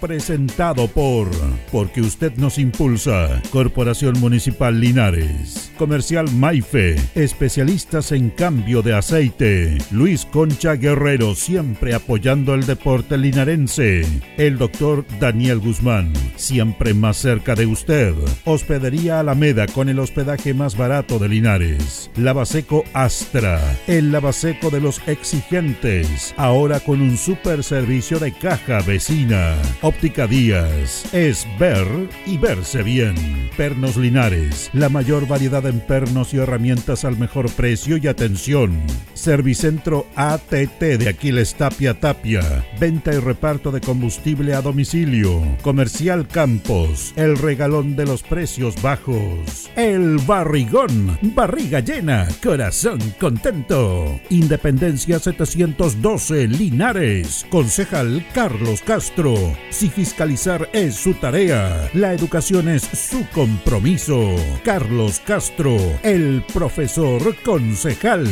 Presentado por Porque usted nos impulsa. Corporación Municipal Linares. Comercial Maife. Especialistas en cambio de aceite. Luis Concha Guerrero siempre apoyando el deporte linarense. El doctor Daniel Guzmán, siempre más cerca de usted. Hospedería Alameda con el hospedaje más barato de Linares. Lavaseco Astra, el lavaseco de los exigentes. Ahora con un super servicio de caja vecina. Óptica Díaz, es ver y verse bien. Pernos Linares, la mayor variedad en pernos y herramientas al mejor precio y atención. Servicentro ATT de Aquiles Tapia Tapia. Venta y reparto de combustible a domicilio. Comercial Campos, el regalón de los precios bajos. El barrigón, barriga llena, corazón contento. Independencia 712, Linares. Concejal Carlos Castro. Si fiscalizar es su tarea, la educación es su compromiso. Carlos Castro, el profesor concejal.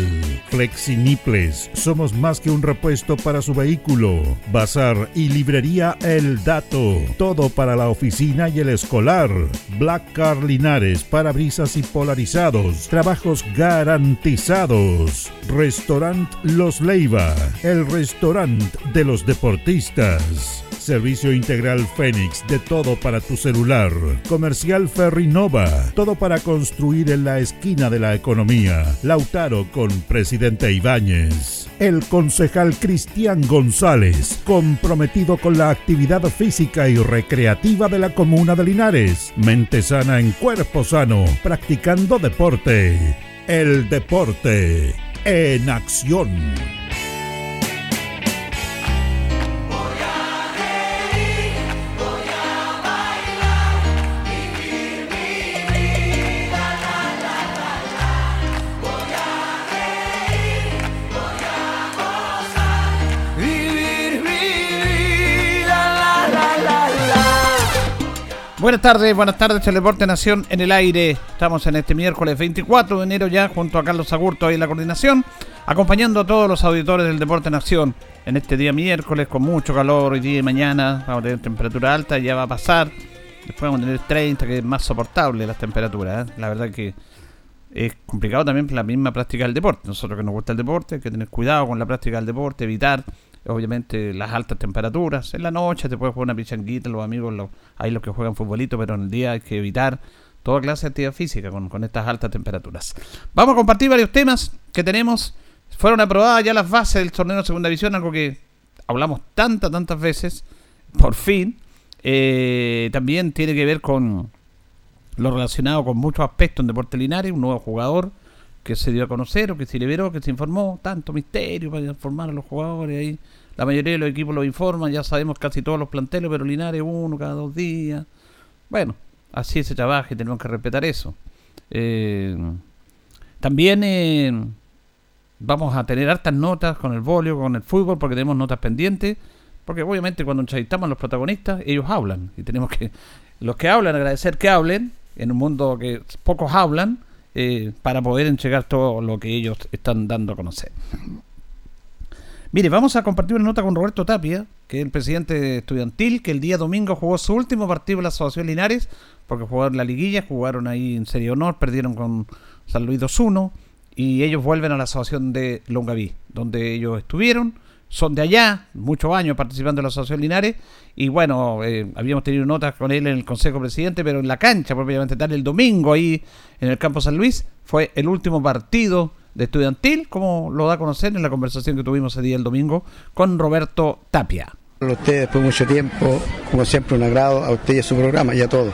Flexiniples, somos más que un repuesto para su vehículo. Bazar y librería El Dato, todo para la oficina y el escolar. Black Car Linares, parabrisas y polarizados, trabajos garantizados. Restaurant Los Leiva, el restaurante de los deportistas. Servicio Integral Fénix, de todo para tu celular. Comercial Ferrinova, todo para construir en la esquina de la economía. Lautaro con Presidente Ibáñez. El concejal Cristian González, comprometido con la actividad física y recreativa de la comuna de Linares. Mente sana en cuerpo sano, practicando deporte. El deporte en acción. Buenas tardes, buenas tardes, Teleporte Nación en el aire. Estamos en este miércoles 24 de enero ya junto a Carlos Agurto ahí en la coordinación, acompañando a todos los auditores del Deporte Nación en este día miércoles con mucho calor hoy día y mañana. Vamos a tener temperatura alta, ya va a pasar. Después vamos a tener 30, que es más soportable las temperaturas. ¿eh? La verdad que es complicado también la misma práctica del deporte. Nosotros que nos gusta el deporte, hay que tener cuidado con la práctica del deporte, evitar obviamente las altas temperaturas. En la noche te puedes jugar una pichanguita, los amigos, los, hay los que juegan futbolito, pero en el día hay que evitar toda clase de actividad física con, con estas altas temperaturas. Vamos a compartir varios temas que tenemos. Fueron aprobadas ya las bases del torneo de segunda división, algo que hablamos tantas, tantas veces, por fin. Eh, también tiene que ver con lo relacionado con muchos aspectos en Deporte Linares, un nuevo jugador que se dio a conocer o que se liberó, que se informó, tanto misterio para informar a los jugadores ahí. La mayoría de los equipos lo informan, ya sabemos casi todos los planteles, pero Linares uno cada dos días. Bueno, así se trabaja y tenemos que respetar eso. Eh, también eh, vamos a tener hartas notas con el volio, con el fútbol, porque tenemos notas pendientes. Porque obviamente cuando entrevistamos a los protagonistas, ellos hablan. Y tenemos que, los que hablan, agradecer que hablen, en un mundo que pocos hablan, eh, para poder entregar todo lo que ellos están dando a conocer. Mire, vamos a compartir una nota con Roberto Tapia, que es el presidente estudiantil, que el día domingo jugó su último partido en la Asociación Linares, porque jugaron la liguilla, jugaron ahí en Serie Honor, perdieron con San Luis 2-1, y ellos vuelven a la Asociación de Longaví, donde ellos estuvieron son de allá, muchos años participando en la Asociación Linares, y bueno, eh, habíamos tenido notas con él en el Consejo Presidente, pero en la cancha, propiamente tal, el domingo ahí en el Campo San Luis, fue el último partido de estudiantil, como lo da a conocer en la conversación que tuvimos ese día el domingo con Roberto Tapia. A ustedes después de mucho tiempo, como siempre un agrado a usted y a su programa y a todos.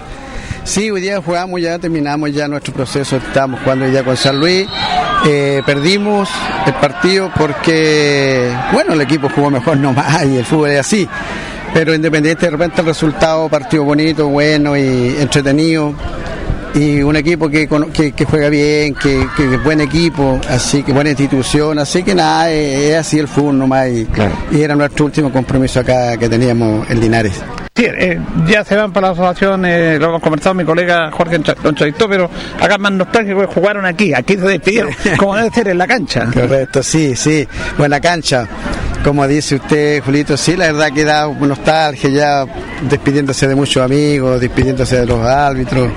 Sí, hoy día jugamos, ya terminamos ya nuestro proceso, estamos jugando hoy día con San Luis, eh, perdimos el partido porque, bueno, el equipo jugó mejor nomás y el fútbol es así, pero independiente de repente el resultado, partido bonito, bueno y entretenido, y un equipo que, que, juega bien, que, que, es buen equipo, así que buena institución, así que nada, es, así el fútbol nomás y, y era nuestro último compromiso acá que teníamos en Linares. Es, eh, ya se van para la asociación, eh, lo hemos conversado mi colega Jorge Entrevistó, pero acá más nostálgico jugaron aquí, aquí se despidieron, como debe ser en la cancha. Correcto, sí, sí, buena cancha. Como dice usted, Julito, sí, la verdad que da nostalgia ya despidiéndose de muchos amigos, despidiéndose de los árbitros,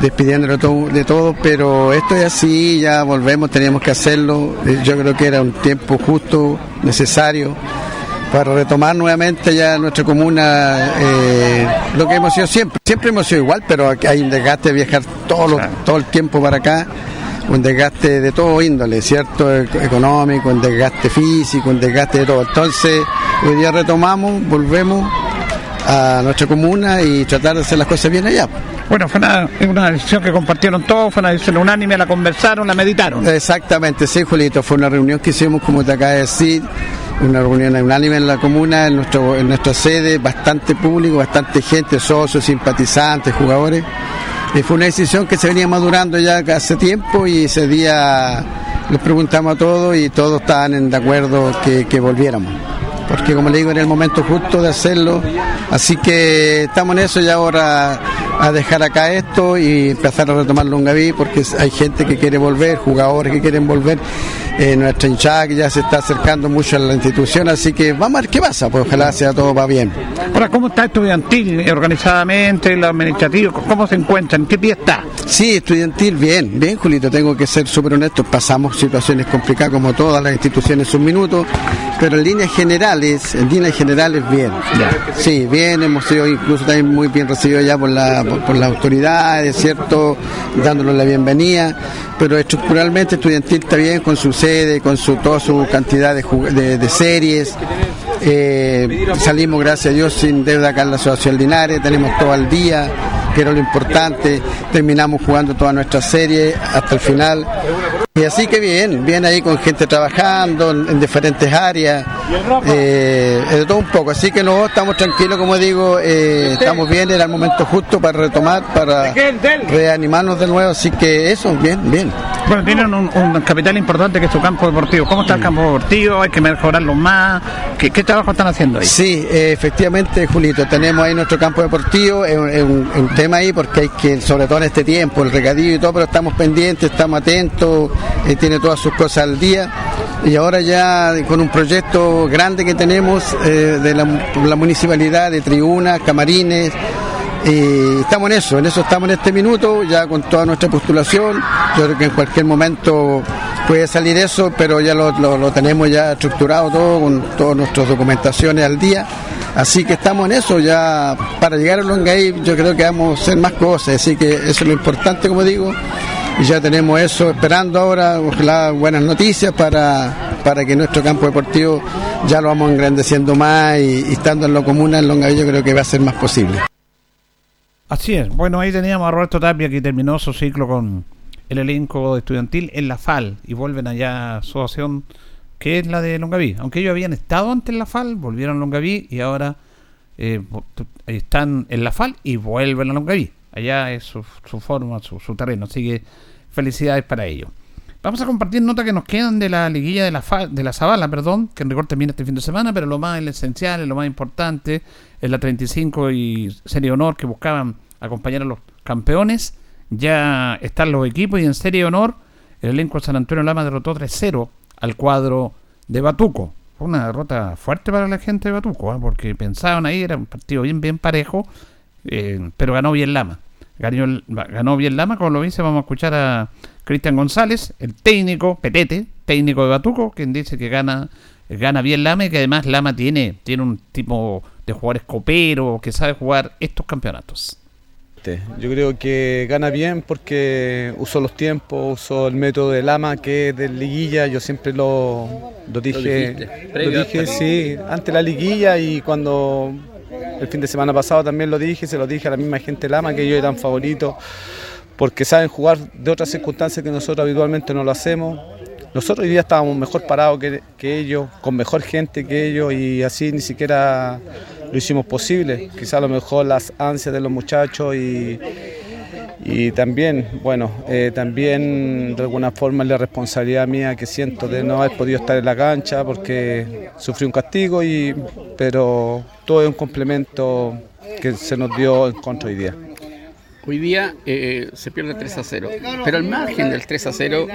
despidiéndose de todo, de todo, pero esto es así, ya volvemos, teníamos que hacerlo. Eh, yo creo que era un tiempo justo, necesario para retomar nuevamente ya nuestra comuna eh, lo que hemos sido siempre. Siempre hemos sido igual, pero hay un desgaste de viajar todo, todo el tiempo para acá, un desgaste de todo índole, ¿cierto? E-, económico, un desgaste físico, un desgaste de todo. Entonces, hoy día retomamos, volvemos a nuestra comuna y tratar de hacer las cosas bien allá. Bueno, fue una, una, decisión que compartieron todos, fue una decisión unánime, la conversaron, la meditaron. Exactamente, sí, Julito, fue una reunión que hicimos, como te acaba de decir, una reunión unánime en la comuna, en, nuestro, en nuestra sede, bastante público, bastante gente, socios, simpatizantes, jugadores. Y fue una decisión que se venía madurando ya hace tiempo y ese día les preguntamos a todos y todos estaban de acuerdo que, que volviéramos. Porque como le digo, era el momento justo de hacerlo. Así que estamos en eso y ahora a dejar acá esto y empezar a retomar Longaví porque hay gente que quiere volver, jugadores que quieren volver eh, nuestra hinchada que ya se está acercando mucho a la institución, así que vamos a ver qué pasa, pues ojalá sea todo va bien. Ahora, ¿cómo está estudiantil organizadamente, el administrativo? ¿Cómo se encuentra? ¿En qué pie está? Sí, estudiantil, bien, bien, Julito, tengo que ser súper honesto, pasamos situaciones complicadas como todas las instituciones un minuto, pero en líneas generales, en líneas generales bien. Sí, bien, hemos sido incluso también muy bien recibidos ya por, la, por, las autoridades, ¿cierto? Dándonos la bienvenida, pero estructuralmente estudiantil está bien con su con su, toda su cantidad de, series. Eh, salimos, gracias a Dios, sin deuda acá en la Asociación Linares, tenemos todo el día, que era lo importante, terminamos jugando toda nuestra serie hasta el final. Y así que bien, bien ahí con gente trabajando en, diferentes áreas, eh, de todo un poco. Así que no, estamos tranquilos, como digo, eh, estamos bien, era el momento justo para retomar, para reanimarnos de nuevo. Así que eso, bien, bien. Bueno, tienen un, capital importante que es su campo deportivo. ¿Cómo está el campo deportivo? ¿Hay que mejorarlo más? ¿Qué, trabajo están haciendo ahí? Sí, eh, efectivamente, Julito, tenemos ahí nuestro campo deportivo. Es, un, tema ahí porque hay que, sobre todo en este tiempo, el regadillo y todo, pero estamos pendientes, estamos atentos, eh, tiene todas sus cosas al día. Y ahora ya con un proyecto grande que tenemos eh, de la municipalidad, de tribunas, camarines, y estamos en eso, en eso estamos en este minuto, ya con toda nuestra postulación. Yo creo que en cualquier momento puede salir eso, pero ya lo, tenemos ya estructurado todo, con todas nuestras documentaciones al día. Así que estamos en eso, ya para llegar a Longaí yo creo que vamos a hacer más cosas, así que eso es lo importante, como digo. Y ya tenemos eso esperando ahora, ojalá buenas noticias para, para que nuestro campo deportivo ya lo vamos engrandeciendo más y, estando en lo común en Longaí yo creo que va a ser más posible. Así es. Bueno, ahí teníamos a Roberto Tapia que terminó su ciclo con el elenco estudiantil en la FAL y vuelven allá a su asociación que es la de Longaví. Aunque ellos habían estado antes en la FAL, volvieron a Longaví y ahora eh, están en la FAL y vuelven a Longaví. Allá es su, forma, su, terreno. Así que felicidades para ellos. Vamos a compartir notas que nos quedan de la liguilla de la, de la Zabala, perdón, que en rigor termina este fin de semana, pero lo más esencial, lo más importante, es la 35 y Serie Honor que buscaban acompañar a los campeones. Ya están los equipos y en Serie Honor el elenco de San Antonio Lama derrotó 3-0 al cuadro de Batuco. Fue una derrota fuerte para la gente de Batuco, ¿eh? porque pensaban ahí, era un partido bien, bien parejo, eh, pero ganó bien Lama. Ganó, ganó bien Lama, como lo dice, vamos a escuchar a Cristian González, el técnico, Petete, técnico de Batuco, quien dice que gana, gana bien Lama y que además Lama tiene, tiene un tipo de jugadores copero que sabe jugar estos campeonatos. Yo creo que gana bien porque usó los tiempos, usó el método de Lama que es de liguilla, yo siempre lo, dije, lo, dije sí, ante la liguilla. Y cuando el fin de semana pasado también lo dije, se lo dije a la misma gente Lama que ellos eran favoritos porque saben jugar de otras circunstancias que nosotros habitualmente no lo hacemos. Nosotros hoy día estábamos mejor parados que, ellos, con mejor gente que ellos y así ni siquiera lo hicimos posible. Quizá a lo mejor las ansias de los muchachos y, Y también, bueno, eh, también de alguna forma la responsabilidad mía que siento de no haber podido estar en la cancha porque sufrí un castigo, y, pero todo es un complemento que se nos dio en contra hoy día. Hoy día eh, se pierde 3 a 0, pero al margen del 3 a 0,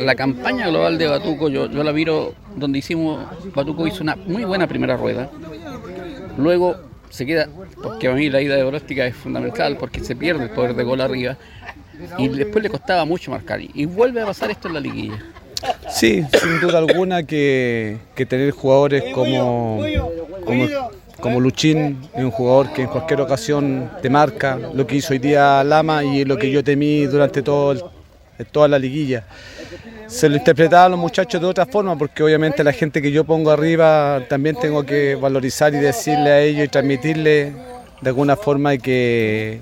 la campaña global de Batuco, yo, yo la viro donde hicimos, Batuco hizo una muy buena primera rueda, luego se queda, porque a mí la ida de Boróstica es fundamental, porque se pierde el poder de gol arriba, y después le costaba mucho marcar, y vuelve a pasar esto en la liguilla. Sí, sin duda alguna que, tener jugadores como, como, Luchín es un jugador que en cualquier ocasión te marca lo que hizo hoy día Lama y lo que yo temí durante todo toda la liguilla se lo interpretaban los muchachos de otra forma, porque obviamente la gente que yo pongo arriba también tengo que valorizar y decirle a ellos y transmitirle de alguna forma que,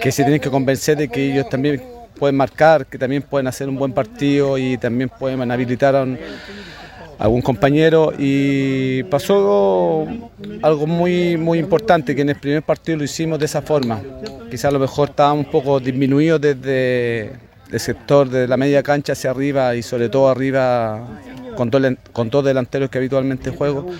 que se tienen que convencer de que ellos también pueden marcar, que también pueden hacer un buen partido y también pueden habilitar a, algún compañero. Y pasó algo muy, muy importante, que en el primer partido lo hicimos de esa forma. Quizás a lo mejor estábamos un poco disminuidos desde el sector de la media cancha hacia arriba y sobre todo arriba con, con dos delanteros que habitualmente juego.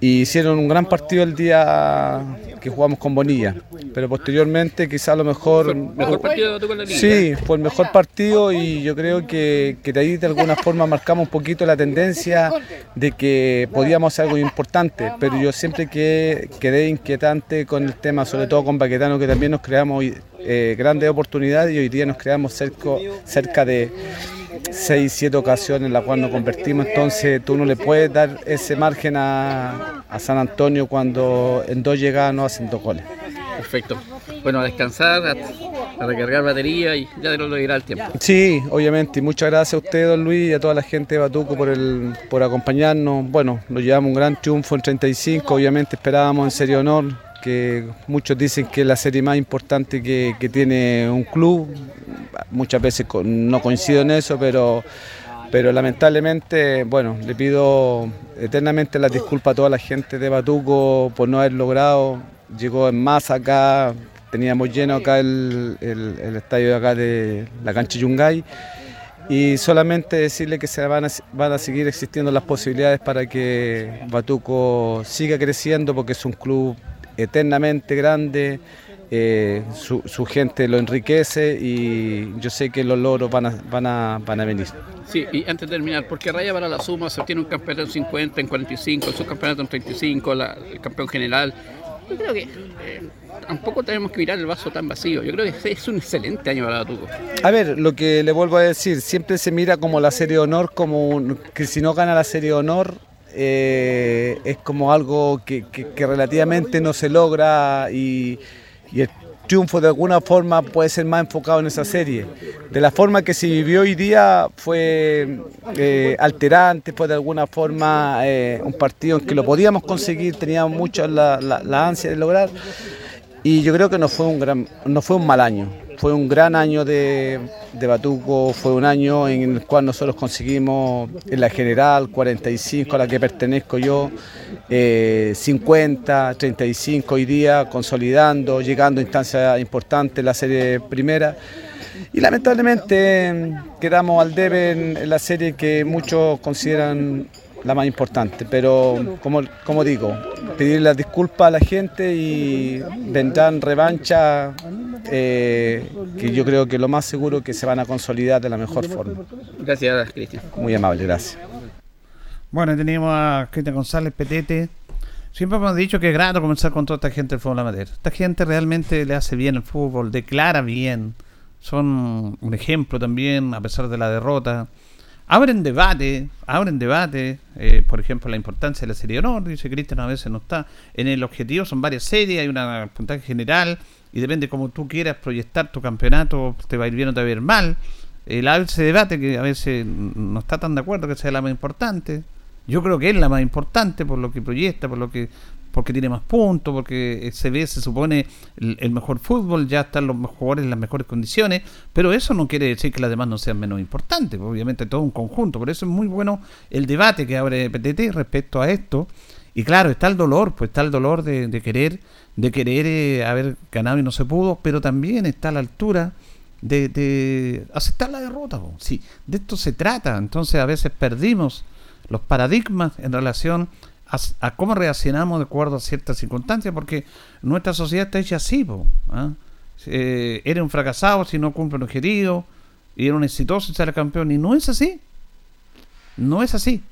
Y hicieron un gran partido el día que jugamos con Bonilla, pero posteriormente quizá a lo mejor... ¿Fue mejor partido de la Sí, fue el mejor partido y yo creo que, que, de ahí de alguna forma marcamos un poquito la tendencia de que podíamos hacer algo importante, pero yo siempre que, quedé inquietante con el tema, sobre todo con Baquetano, que también nos creamos eh, grandes oportunidades y hoy día nos creamos cerca, cerca de seis, siete ocasiones en las cuales nos convertimos, entonces tú no le puedes dar ese margen a, San Antonio cuando en dos llegadas no hacen dos goles. Perfecto. Bueno, a descansar, a, recargar batería y ya no lo dirá el tiempo. Sí, obviamente. Y muchas gracias a usted, don Luis, y a toda la gente de Batuco por, el, por acompañarnos. Bueno, nos llevamos un gran triunfo en 35, obviamente esperábamos en serio honor que muchos dicen que es la serie más importante que, tiene un club. Muchas veces no coincido en eso, pero, pero lamentablemente, bueno, le pido eternamente las disculpas a toda la gente de Batuco por no haber logrado. Llegó en masa acá, teníamos lleno acá el, estadio de acá de la cancha Yungay y solamente decirle que se van a, van a seguir existiendo las posibilidades para que Batuco siga creciendo porque es un club eternamente grande, eh, su, gente lo enriquece y yo sé que los logros van a, van a, van a venir. Sí, y antes de terminar, porque Raya para la suma se tiene un campeonato en 50, en 45, el subcampeonato en 35, el campeón general. Yo creo que eh, tampoco tenemos que mirar el vaso tan vacío. Yo creo que es un excelente año para la Tuco. A ver, lo que le vuelvo a decir, siempre se mira como la serie de honor, como que si no gana la serie de honor, eh, es como algo que, relativamente no se logra y, el triunfo de alguna forma puede ser más enfocado en esa serie. De la forma que se vivió hoy día fue eh, alterante, fue de alguna forma eh, un partido en que lo podíamos conseguir, teníamos mucho la, la ansia de lograr y yo creo que no fue un, gran, no fue un mal año fue un gran año de, Batuco, fue un año en el cual nosotros conseguimos en la general 45 a la que pertenezco yo, 50, eh, 35 hoy día, consolidando, llegando a instancias importantes la serie primera. Y lamentablemente quedamos al debe en la serie que muchos consideran la más importante. Pero como, como digo, pedir las disculpas a la gente y vendrán revancha eh, que yo creo que lo más seguro que se van a consolidar de la mejor forma. Gracias, Cristian. Muy amable, gracias. Bueno, tenemos a Cristian González Petete. Siempre hemos dicho que es grato comenzar con toda esta gente del fútbol amateur. Esta gente realmente le hace bien el fútbol, declara bien, son un ejemplo también a pesar de la derrota abren debate, abren debate, eh, por ejemplo, la importancia de la serie de honor, dice Cristian, a veces no está. En el objetivo son varias series, hay una puntaje general, y depende cómo tú quieras proyectar tu campeonato, te va a ir bien o te va a ir mal. El ese debate que a veces no está tan de acuerdo que sea la más importante. Yo creo que es la más importante por lo que proyecta, por lo que porque tiene más puntos, porque se ve, se supone, el, mejor fútbol, ya están los jugadores en las mejores condiciones, pero eso no quiere decir que las demás no sean menos importantes, obviamente todo un conjunto, por eso es muy bueno el debate que abre PTT respecto a esto, Y claro, está el dolor, pues está el dolor de, querer, de querer eh, haber ganado y no se pudo, pero también está la altura de, aceptar la derrota. Sí, de esto se trata. Entonces a veces perdimos los paradigmas en relación a, cómo reaccionamos de acuerdo a ciertas circunstancias, porque nuestra sociedad está hecha así. ¿ah? Eh, eres un fracasado si no cumple un objetivo, y era un exitoso si sale campeón, y no es así. No es así.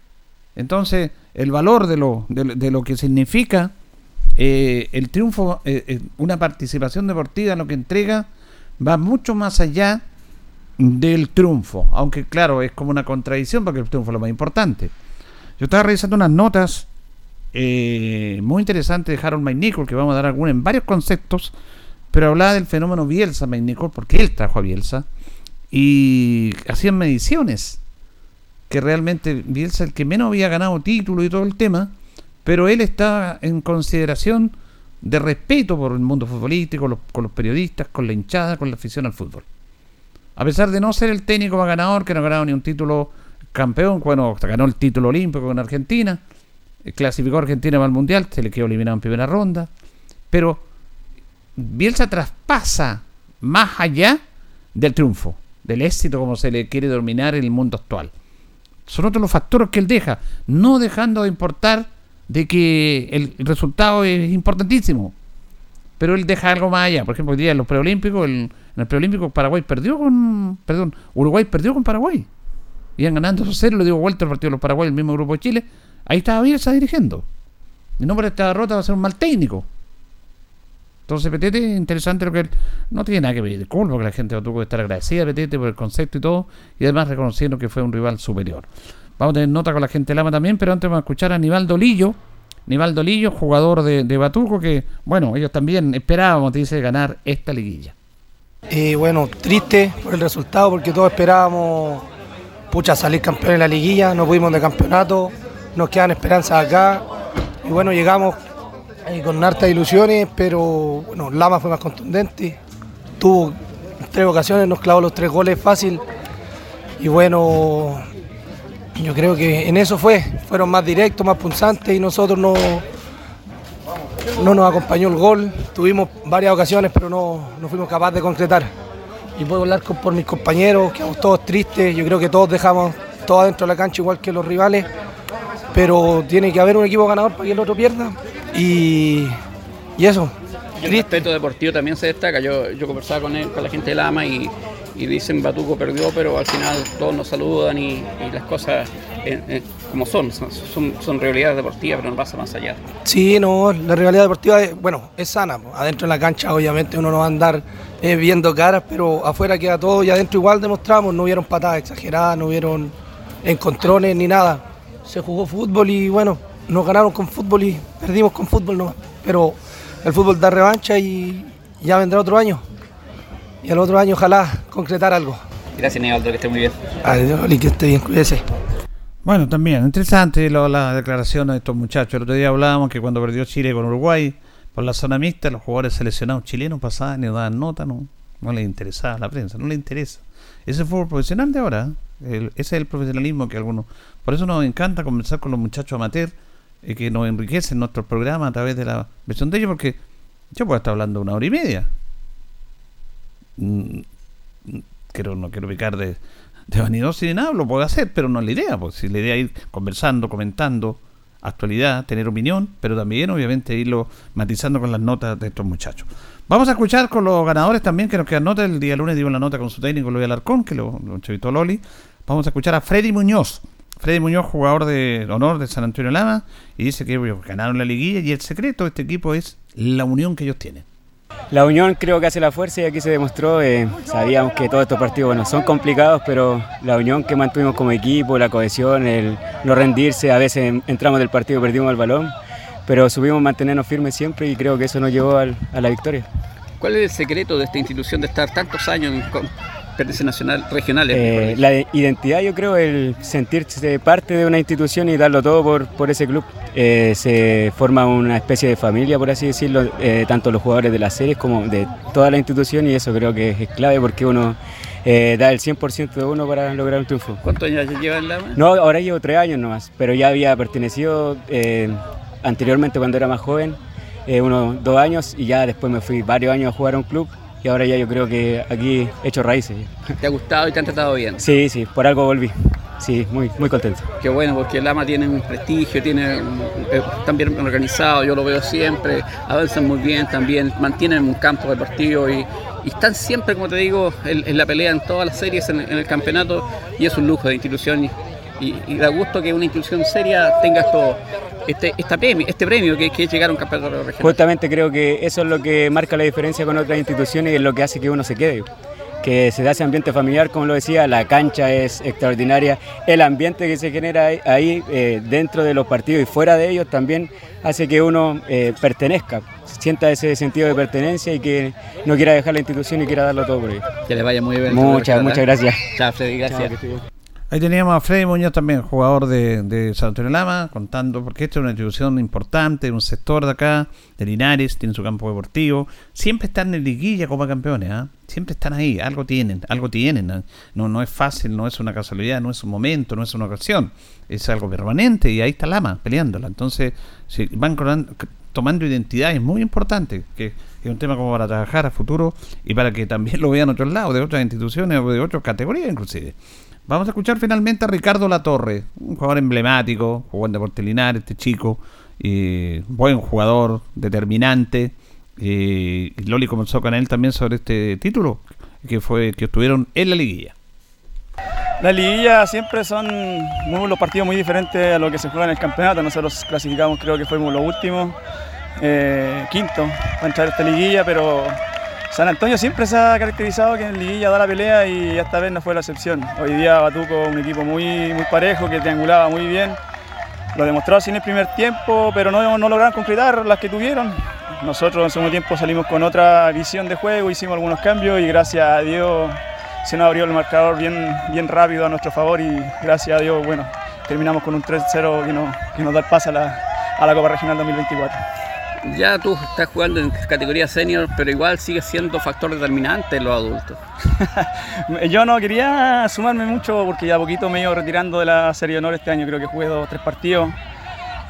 Entonces, el valor de lo, de, lo que significa eh, el triunfo, eh, una participación deportiva, lo que entrega, va mucho más allá del triunfo. Aunque, claro, es como una contradicción porque el triunfo es lo más importante. Yo estaba revisando unas notas eh, muy interesantes de Harold McNichol, que vamos a dar alguna en varios conceptos, pero hablaba del fenómeno Bielsa McNichol, porque él trajo a Bielsa, y hacían mediciones, que realmente Bielsa el que menos había ganado título y todo el tema, pero él está en consideración de respeto por el mundo futbolístico, con los periodistas, con la hinchada, con la afición al fútbol. A pesar de no ser el técnico más ganador, que no ha ganado ni un título campeón, bueno, ganó el título olímpico con Argentina, clasificó a Argentina para el Mundial, se le quedó eliminado en primera ronda, pero Bielsa traspasa más allá del triunfo, del éxito como se le quiere dominar en el mundo actual. Son otros los factores que él deja, no dejando de importar de que el resultado es importantísimo. Pero él deja algo más allá. Por ejemplo, hoy día en los preolímpicos, en el preolímpico Paraguay perdió con. Perdón, Uruguay perdió con Paraguay. Iban ganando 2-0, le dio vuelta el partido de los Paraguay, el mismo grupo de Chile. Ahí estaba Bielsa dirigiendo. Y no por esta derrota va a ser un mal técnico. Entonces, Petete, interesante lo que él. No tiene nada que ver con porque la gente tuvo que estar agradecida a Petete por el concepto y todo. Y además reconociendo que fue un rival superior. Vamos a tener nota con la gente de Lama también, pero antes vamos a escuchar a Nivaldo Lillo. Nivaldo Lillo, jugador de, de Batuco, que, bueno, ellos también esperábamos, dice, ganar esta liguilla. Y bueno, triste por el resultado, porque todos esperábamos, pucha, salir campeón en la liguilla, no pudimos de campeonato, nos quedan esperanzas acá. Y bueno, llegamos eh, con hartas ilusiones, pero bueno, Lama fue más contundente. Tuvo tres ocasiones, nos clavó los tres goles fácil. Y bueno, yo creo que en eso fue, fueron más directos, más punzantes y nosotros no, no nos acompañó el gol. Tuvimos varias ocasiones, pero no, no fuimos capaces de concretar. Y puedo hablar por mis compañeros, quedamos todos tristes. Yo creo que todos dejamos todo adentro de la cancha igual que los rivales, pero tiene que haber un equipo ganador para que el otro pierda. Y, y eso. el respeto deportivo también se destaca. Yo, yo conversaba con, él, con la gente de Lama y y dicen Batuco perdió, pero al final todos nos saludan y, las cosas eh, eh, como son, son, son, realidades deportivas, pero no pasa más allá. Sí, no, la realidad deportiva, es, bueno, es sana. Adentro en la cancha obviamente uno no va a andar eh, viendo caras, pero afuera queda todo y adentro igual demostramos, no hubieron patadas exageradas, no hubieron encontrones ni nada. Se jugó fútbol y bueno, nos ganaron con fútbol y perdimos con fútbol no pero el fútbol da revancha y ya vendrá otro año y al otro año ojalá concretar algo. Gracias, Nivaldo, que esté muy bien. Adiós, que esté bien, cuídese. Bueno, también, interesante la declaración de estos muchachos. El otro día hablábamos que cuando perdió Chile con Uruguay, por la zona mixta, los jugadores seleccionados chilenos pasaban y daban nota, no, no les interesaba a la prensa, no les interesa. Ese fue el profesional de ahora, ese es el profesionalismo que algunos... Por eso nos encanta conversar con los muchachos amateurs, y que nos enriquecen nuestro programa a través de la versión de ellos, porque yo puedo estar hablando una hora y media, Mm, quiero, no quiero picar de, de vanidoso ni nada, lo puedo hacer, pero no es la idea, pues si la idea es ir conversando, comentando actualidad, tener opinión, pero también obviamente irlo matizando con las notas de estos muchachos. Vamos a escuchar con los ganadores también, que nos quedan notas, el día lunes dimos la nota con su técnico Luis Alarcón, que lo, lo Loli. Vamos a escuchar a Freddy Muñoz. Freddy Muñoz, jugador de honor de San Antonio Lama, y dice que ganaron la liguilla y el secreto de este equipo es la unión que ellos tienen. La unión creo que hace la fuerza y aquí se demostró. Eh, sabíamos que todos estos partidos bueno, son complicados, pero la unión que mantuvimos como equipo, la cohesión, el no rendirse, a veces entramos del partido y perdimos el balón, pero subimos mantenernos firmes siempre y creo que eso nos llevó a la victoria. ¿Cuál es el secreto de esta institución de estar tantos años en, nacional, regionales. Eh, la identidad, yo creo, el sentirse parte de una institución y darlo todo por, por ese club. Eh, se forma una especie de familia, por así decirlo, eh, tanto los jugadores de las series como de toda la institución y eso creo que es clave porque uno da el 100% de uno para lograr un triunfo. ¿Cuántos años lleva en la No, ahora llevo tres años nomás, pero ya había pertenecido anteriormente cuando era más joven, unos dos años, y ya después me fui varios años a jugar a un club y ahora ya yo creo que aquí he hecho raíces. ¿Te ha gustado y te han tratado bien? Sí, sí, por algo volví. Sí, muy, muy contento. Qué bueno, porque el AMA tiene un prestigio, tiene, eh, están bien organizado, yo lo veo siempre, avanzan muy bien también, mantienen un campo deportivo y, y están siempre, como te digo, en, la pelea en todas las series, en, el campeonato, y es un lujo de institución. Y, y, da gusto que una institución seria tenga esto, este, esta premio, este premio que, que es llegar a un campeonato regional. Justamente creo que eso es lo que marca la diferencia con otras instituciones y es lo que hace que uno se quede que se da ese ambiente familiar, como lo decía, la cancha es extraordinaria, el ambiente que se genera ahí eh, dentro de los partidos y fuera de ellos también hace que uno eh, pertenezca, sienta ese sentido de pertenencia y que no quiera dejar la institución y quiera darlo todo por ello. Que le vaya muy bien. Muchas, muchas gracias. Chao, Freddy, gracias. Ahí teníamos a Freddy Muñoz también, jugador de, San Antonio Lama, contando, porque esta es una institución importante, un sector de acá, de Linares, tiene su campo deportivo, siempre están en liguilla como campeones, ¿ah? siempre están ahí, algo tienen, algo tienen, ¿ah? no, no es fácil, no es una casualidad, no es un momento, no es una ocasión, es algo permanente y ahí está Lama peleándola, entonces si van tomando identidades muy importantes, que es un tema como para trabajar a futuro y para que también lo vean otros lados, de otras instituciones o de otras categorías inclusive. Vamos a escuchar finalmente a Ricardo Latorre, un jugador emblemático, jugó en Deportes este chico, y buen jugador, determinante. Y Loli comenzó con él también sobre este título que fue que estuvieron en la liguilla. La liguilla siempre son los partidos muy diferentes a lo que se juega en el campeonato. Nosotros clasificamos, creo que fuimos los últimos, eh, quinto, para entrar a esta liguilla, pero San Antonio siempre se ha caracterizado que en Liguilla da la pelea y esta vez no fue la excepción. Hoy día Batuco un equipo muy, muy parejo que triangulaba muy bien. Lo demostró así en el primer tiempo, pero no, no lograron concretar las que tuvieron. Nosotros en segundo tiempo salimos con otra visión de juego, hicimos algunos cambios y gracias a Dios se nos abrió el marcador bien, bien rápido a nuestro favor y gracias a Dios, bueno, terminamos con un 3-0 que, nos, que nos da el pase a la, a la Copa Regional 2024 ya tú estás jugando en categoría senior, pero igual sigues siendo factor determinante en los adultos. Yo no quería sumarme mucho porque ya poquito me he ido retirando de la Serie de Honor este año, creo que jugué dos o tres partidos.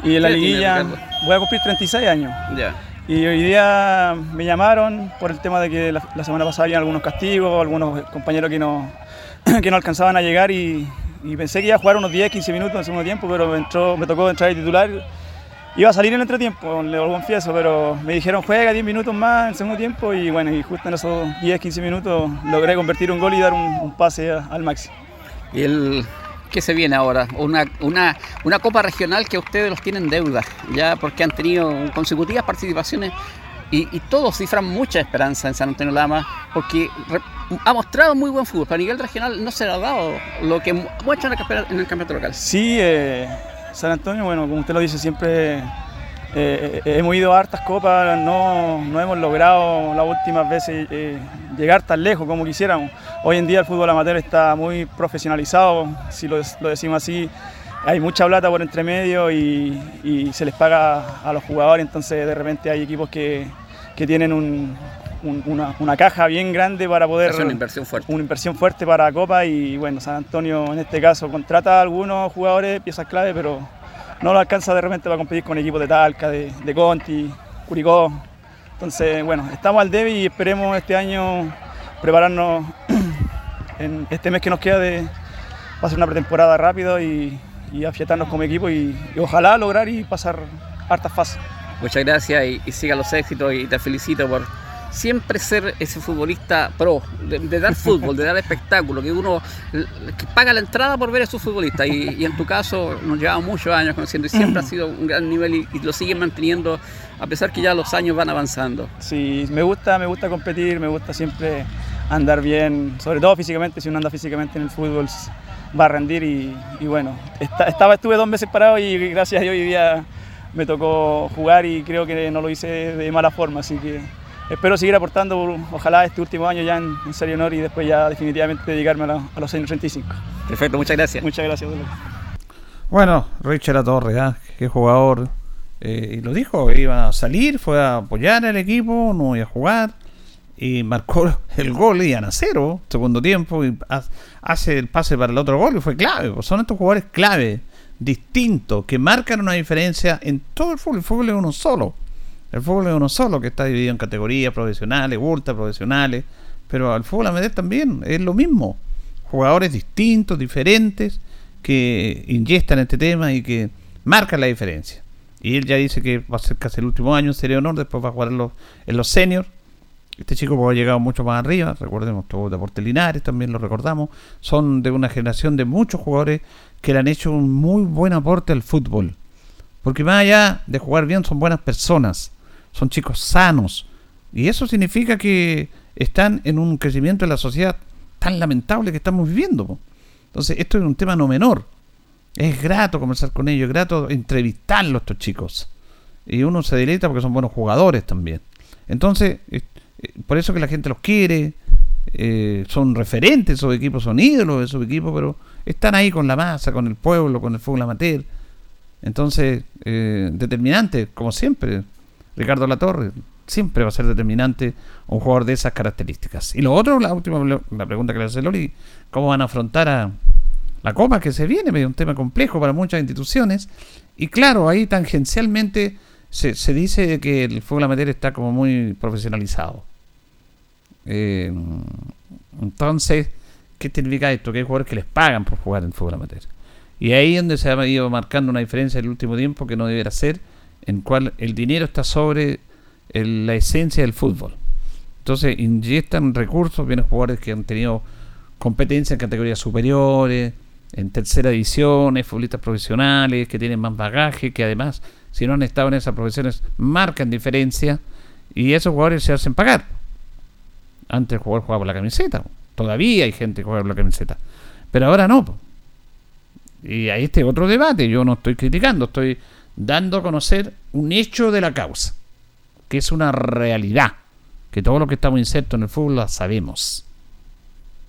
Y en la liguilla voy a cumplir 36 años. Ya. Y hoy día me llamaron por el tema de que la, semana pasada había algunos castigos, algunos compañeros que no, que no alcanzaban a llegar y, pensé que iba a jugar unos 10, 15 minutos en el segundo tiempo, pero me, entró, me tocó entrar de titular Iba a salir en el entretiempo, le lo confieso, pero me dijeron juega 10 minutos más en el segundo tiempo y bueno, y justo en esos 10, 15 minutos logré convertir un gol y dar un, pase al máximo. ¿Y el, qué se viene ahora? Una, una, una copa regional que ustedes los tienen deuda, ya porque han tenido consecutivas participaciones y, todos cifran mucha esperanza en San Antonio Lama porque ha mostrado muy buen fútbol, pero a nivel regional no se le ha dado lo que muestra en el, en el campeonato local. Sí, eh, San Antonio, bueno, como usted lo dice, siempre eh, eh, hemos ido a hartas copas, no, no hemos logrado las últimas veces eh, llegar tan lejos como quisiéramos. Hoy en día el fútbol amateur está muy profesionalizado, si lo, decimos así, hay mucha plata por entre medio y, se les paga a los jugadores, entonces de repente hay equipos que, que tienen un, una, caja bien grande para poder... una inversión fuerte. Una inversión fuerte para la Copa y bueno, San Antonio en este caso contrata a algunos jugadores, piezas clave, pero no lo alcanza de repente para competir con equipos de Talca, de, de Conti, Curicó. Entonces, bueno, estamos al débil y esperemos este año prepararnos en este mes que nos queda de... Va a ser una pretemporada rápido y, y afiatarnos como equipo y, ojalá lograr y pasar hartas fases. Muchas gracias y, y sigan los éxitos y te felicito por siempre ser ese futbolista pro, de, dar fútbol, de dar espectáculo, que uno que paga la entrada por ver a su futbolista. Y, en tu caso nos llevamos muchos años conociendo y siempre ha sido un gran nivel y, lo siguen manteniendo a pesar que ya los años van avanzando. Sí, me gusta, me gusta competir, me gusta siempre andar bien, sobre todo físicamente, si uno anda físicamente en el fútbol va a rendir y, bueno, estaba, estuve dos meses parado y gracias a Dios hoy día me tocó jugar y creo que no lo hice de mala forma, así que espero seguir aportando, ojalá este último año ya en, Serie Honor y después ya definitivamente dedicarme a, los años 35. Perfecto, muchas gracias. Muchas gracias. Bueno, Richard Torres, ¿eh? qué jugador. Eh, y lo dijo, iba a salir, fue a apoyar al equipo, no iba a jugar. Y marcó el gol, y a cero, segundo tiempo, y hace el pase para el otro gol y fue clave. Pues son estos jugadores clave distintos que marcan una diferencia en todo el fútbol. El fútbol es uno solo. El fútbol es uno solo que está dividido en categorías profesionales, ultra profesionales, pero al fútbol amateur también es lo mismo. Jugadores distintos, diferentes, que inyestan este tema y que marcan la diferencia. Y él ya dice que va a ser casi el último año en Serie Honor, después va a jugar en los, en los seniors. Este chico ha llegado mucho más arriba, recordemos todo Deportes Linares, también lo recordamos. Son de una generación de muchos jugadores que le han hecho un muy buen aporte al fútbol. Porque más allá de jugar bien, son buenas personas, son chicos sanos. Y eso significa que están en un crecimiento de la sociedad tan lamentable que estamos viviendo. Entonces, esto es un tema no menor. Es grato conversar con ellos, es grato entrevistarlos estos chicos. Y uno se deleita porque son buenos jugadores también. Entonces, eh, por eso que la gente los quiere, eh, son referentes esos equipos, son ídolos de esos equipos, pero están ahí con la masa, con el pueblo, con el fútbol amateur. Entonces, eh, determinante, como siempre, Ricardo Latorre, siempre va a ser determinante un jugador de esas características. Y lo otro, la última la pregunta que le hace Loli, ¿cómo van a afrontar a, la Copa que se viene, medio un tema complejo para muchas instituciones. Y claro, ahí tangencialmente se, se dice que el fútbol amateur está como muy profesionalizado. Eh, entonces, ¿qué significa esto? Que hay jugadores que les pagan por jugar en fútbol amateur. Y ahí es donde se ha ido marcando una diferencia en el último tiempo que no deberá ser, en cual el dinero está sobre la esencia del fútbol. Entonces inyectan recursos, vienen jugadores que han tenido competencia en categorías superiores, en tercera división, futbolistas profesionales que tienen más bagaje, que además, si no han estado en esas profesiones, marcan diferencia y esos jugadores se hacen pagar. Antes el jugador jugaba por la camiseta, todavía hay gente que juega por la camiseta, pero ahora no. Y ahí este otro debate, yo no estoy criticando, estoy dando a conocer un hecho de la causa, que es una realidad, que todos los que estamos insertos en el fútbol la sabemos.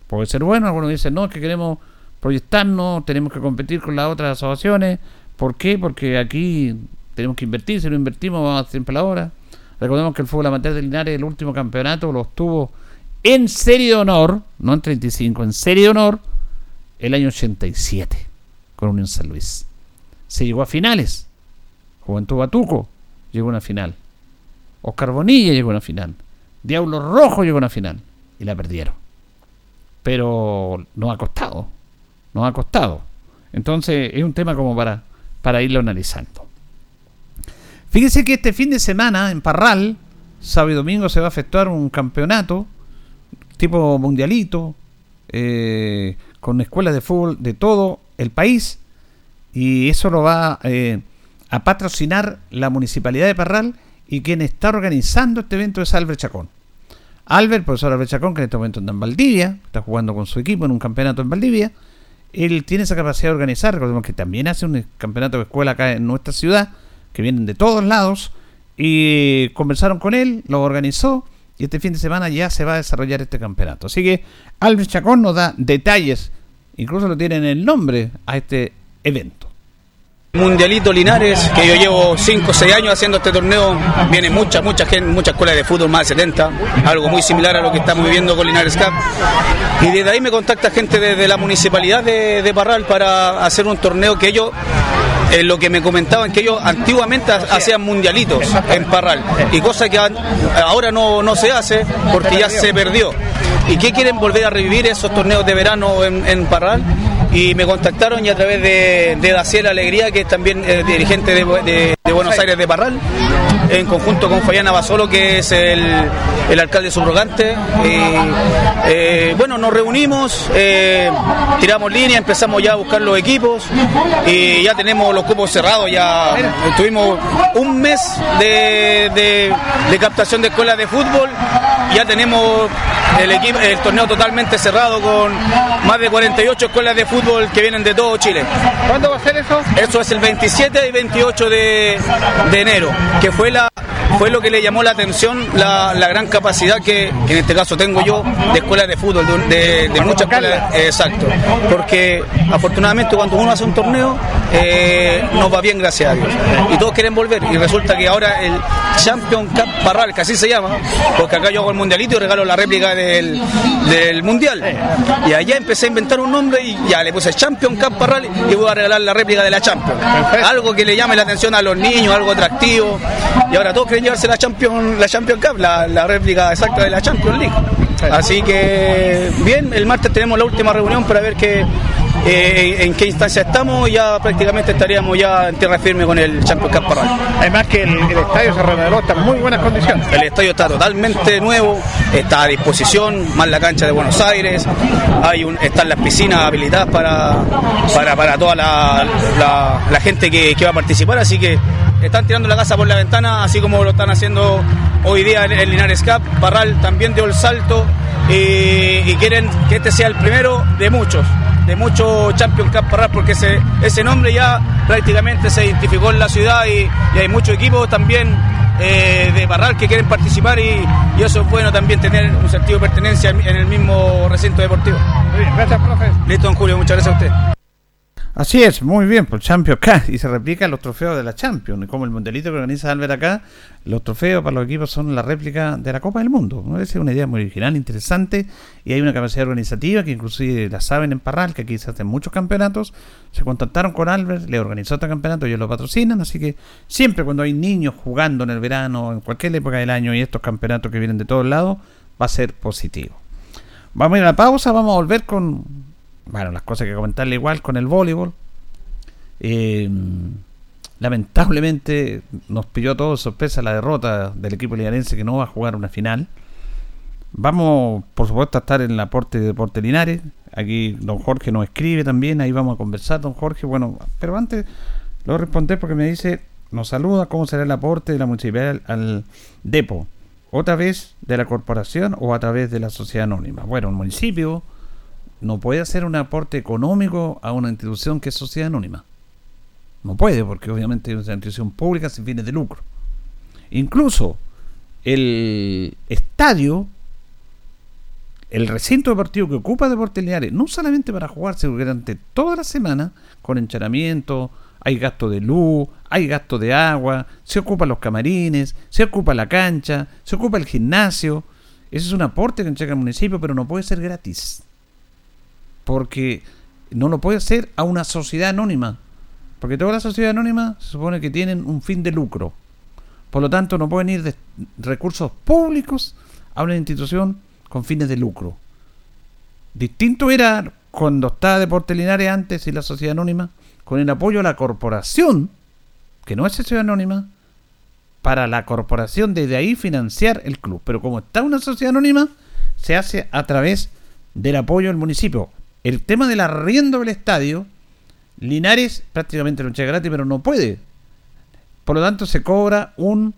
Puede ser bueno, algunos dicen, no, es que queremos proyectarnos, tenemos que competir con las otras asociaciones. ¿Por qué? Porque aquí tenemos que invertir, si no invertimos vamos a siempre la hora. Recordemos que el fútbol amateur de Linares, el último campeonato, lo obtuvo en serie de honor, no en 35, en serie de honor, el año 87, con Unión San Luis. Se llegó a finales. Juventud Batuco llegó a una final. Oscar Bonilla llegó a una final. Diablo Rojo llegó a una final. Y la perdieron. Pero no ha costado nos ha costado. Entonces es un tema como para, para irlo analizando. Fíjese que este fin de semana en Parral, sábado y domingo, se va a efectuar un campeonato tipo mundialito eh, con escuelas de fútbol de todo el país y eso lo va eh, a patrocinar la municipalidad de Parral y quien está organizando este evento es Albert Chacón. Albert, profesor Albert Chacón, que en este momento anda en Valdivia, está jugando con su equipo en un campeonato en Valdivia él tiene esa capacidad de organizar. Recordemos que también hace un campeonato de escuela acá en nuestra ciudad, que vienen de todos lados. Y conversaron con él, lo organizó. Y este fin de semana ya se va a desarrollar este campeonato. Así que Albert Chacón nos da detalles, incluso lo tiene en el nombre a este evento. Mundialito Linares, que yo llevo 5 o 6 años haciendo este torneo, viene mucha, mucha gente, muchas escuelas de fútbol, más de 70, algo muy similar a lo que estamos viviendo con Linares Cup. Y desde ahí me contacta gente desde la municipalidad de, Parral para hacer un torneo que ellos eh, lo que me comentaban que ellos antiguamente hacían mundialitos en Parral y cosa que ahora no, no se hace porque ya se perdió. ¿Y qué quieren volver a revivir esos torneos de verano en, en Parral? y me contactaron y a través de, de Daciel Alegría, que es también eh, dirigente de, Buenos Aires de Parral, en conjunto con Fayana Basolo, que es el, el alcalde subrogante. Eh, bueno, nos reunimos, eh, tiramos línea, empezamos ya a buscar los equipos y ya tenemos los cupos cerrados, ya tuvimos un mes de, de, de captación de escuelas de fútbol, ya tenemos el, equipo, el torneo totalmente cerrado con más de 48 escuelas de fútbol que vienen de todo Chile. ¿Cuándo va a ser eso? Eso es el 27 y 28 de, enero, que fue la fue lo que le llamó la atención la, gran capacidad que, en este caso tengo yo de escuelas de fútbol, de, muchas escuelas. Exacto. Porque afortunadamente cuando uno hace un torneo eh, nos va bien, gracias a Dios. Y todos quieren volver. Y resulta que ahora el Champion Cup Parral, que así se llama, porque acá yo hago el mundialito y regalo la réplica del, del mundial. Y allá empecé a inventar un nombre y ya le puse Champion Cup Parral y voy a regalar la réplica de la Champion. Algo que le llame la atención a los niños, algo atractivo. Y ahora todos quieren llevarse la Champion, la Champion Cup, la, la réplica exacta de la Champions League. Así que bien, el martes tenemos la última reunión para ver qué, eh, en qué instancia estamos, ya prácticamente estaríamos ya en tierra firme con el Champions Cup Parral. Además que el, estadio se remodeló, está en muy buenas condiciones. El estadio está totalmente nuevo, está a disposición, más la cancha de Buenos Aires, hay un, están las piscinas habilitadas para, para, para toda la, la, gente que, que va a participar, así que están tirando la casa por la ventana, así como lo están haciendo hoy día en el Linares Cup. Parral también dio el salto y, quieren que este sea el primero de muchos, de muchos Champions Cup Parral, porque ese, ese nombre ya prácticamente se identificó en la ciudad y, hay muchos equipos también eh, de Parral que quieren participar y, eso es bueno también tener un sentido de pertenencia en el mismo recinto deportivo. Muy bien, gracias, profe. Listo, don Julio, muchas gracias a usted. Así es, muy bien, por Champions Cup. Y se replican los trofeos de la Champions. Como el mundialito que organiza Albert acá, los trofeos para los equipos son la réplica de la Copa del Mundo. Es una idea muy original, interesante. Y hay una capacidad organizativa que inclusive la saben en Parral, que aquí se hacen muchos campeonatos. Se contactaron con Albert, le organizó este campeonato, ellos lo patrocinan. Así que siempre cuando hay niños jugando en el verano, en cualquier época del año, y estos campeonatos que vienen de todos lados, va a ser positivo. Vamos a ir a la pausa, vamos a volver con bueno, las cosas que comentarle igual con el voleibol. Eh, lamentablemente nos pilló a todos sorpresa la derrota del equipo linarense que no va a jugar una final. Vamos, por supuesto, a estar en el aporte de Deporte Linares. Aquí don Jorge nos escribe también, ahí vamos a conversar, don Jorge. Bueno, pero antes lo responder porque me dice, nos saluda, ¿cómo será el aporte de la municipalidad al DEPO? ¿Otra vez de la corporación o a través de la sociedad anónima? Bueno, el municipio no puede hacer un aporte económico a una institución que es sociedad anónima. No puede, porque obviamente es una institución pública sin fines de lucro. Incluso el estadio, el recinto deportivo que ocupa Deportes Linares, no solamente para jugarse durante toda la semana, con encharamiento, hay gasto de luz, hay gasto de agua, se ocupan los camarines, se ocupa la cancha, se ocupa el gimnasio. Ese es un aporte que entrega el municipio, pero no puede ser gratis porque no lo puede hacer a una sociedad anónima, porque todas las sociedades anónimas se supone que tienen un fin de lucro. Por lo tanto, no pueden ir de recursos públicos a una institución con fines de lucro. Distinto era cuando estaba Deporte Linares antes y la sociedad anónima, con el apoyo a la corporación, que no es sociedad anónima, para la corporación desde ahí financiar el club. Pero como está una sociedad anónima, se hace a través del apoyo del municipio. El tema del arriendo del estadio, Linares prácticamente lo echa gratis, pero no puede. Por lo tanto, se cobra un,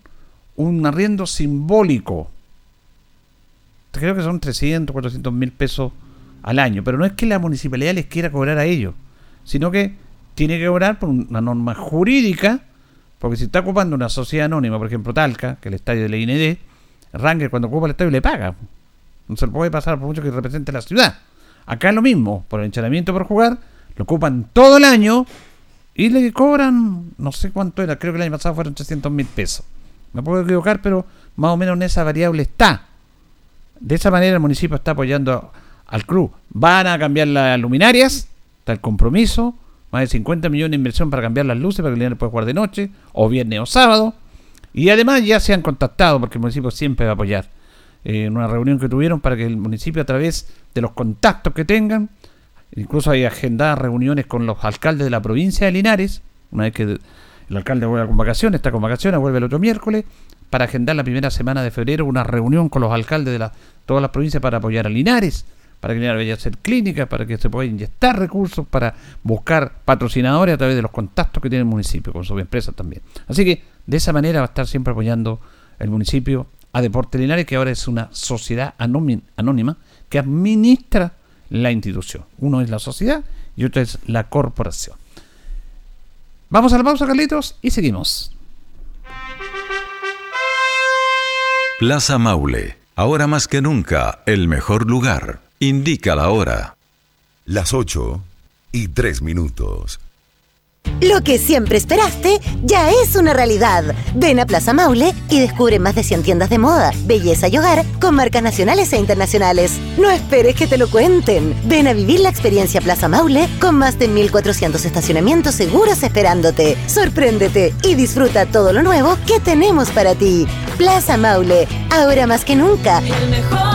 un arriendo simbólico. Creo que son 300, 400 mil pesos al año. Pero no es que la municipalidad les quiera cobrar a ellos, sino que tiene que cobrar por una norma jurídica. Porque si está ocupando una sociedad anónima, por ejemplo Talca, que es el estadio de la IND, Ranger cuando ocupa el estadio le paga. No se lo puede pasar por mucho que represente la ciudad. Acá lo mismo, por el encharamiento por jugar, lo ocupan todo el año y le cobran, no sé cuánto era, creo que el año pasado fueron 300 mil pesos. Me puedo equivocar, pero más o menos en esa variable está. De esa manera el municipio está apoyando al club. Van a cambiar las luminarias, está el compromiso, más de 50 millones de inversión para cambiar las luces para que el niño pueda jugar de noche, o viernes o sábado. Y además ya se han contactado, porque el municipio siempre va a apoyar en una reunión que tuvieron para que el municipio a través de los contactos que tengan, incluso hay agendadas reuniones con los alcaldes de la provincia de Linares, una vez que el alcalde vuelve con vacaciones, está con vacaciones, vuelve el otro miércoles, para agendar la primera semana de febrero una reunión con los alcaldes de la, todas las provincias para apoyar a Linares, para que Linares vaya a hacer clínicas, para que se pueda inyectar recursos, para buscar patrocinadores a través de los contactos que tiene el municipio, con sus empresas también. Así que de esa manera va a estar siempre apoyando el municipio a Deporte Linares, que ahora es una sociedad anónima que administra la institución. Uno es la sociedad y otro es la corporación. Vamos a la pausa, Carlitos, y seguimos. Plaza Maule, ahora más que nunca, el mejor lugar. Indica la hora. Las 8 y 3 minutos. Lo que siempre esperaste ya es una realidad. Ven a Plaza Maule y descubre más de 100 tiendas de moda, belleza y hogar con marcas nacionales e internacionales. No esperes que te lo cuenten. Ven a vivir la experiencia Plaza Maule con más de 1400 estacionamientos seguros esperándote. Sorpréndete y disfruta todo lo nuevo que tenemos para ti. Plaza Maule, ahora más que nunca. El mejor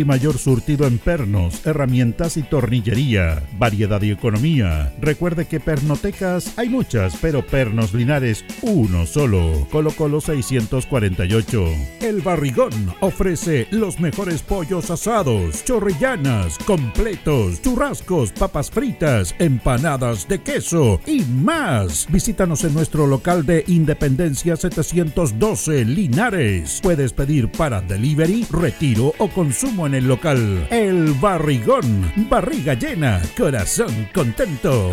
y mayor surtido en pernos, herramientas y tornillería. Variedad y economía. Recuerde que pernotecas hay muchas, pero pernos Linares uno solo. Colo Colo 648. El Barrigón ofrece los mejores pollos asados, chorrillanas, completos, churrascos, papas fritas, empanadas de queso y más. Visítanos en nuestro local de Independencia 712 Linares. Puedes pedir para delivery, retiro o consumo en el local. El Barrigón, barriga llena, corazón contento.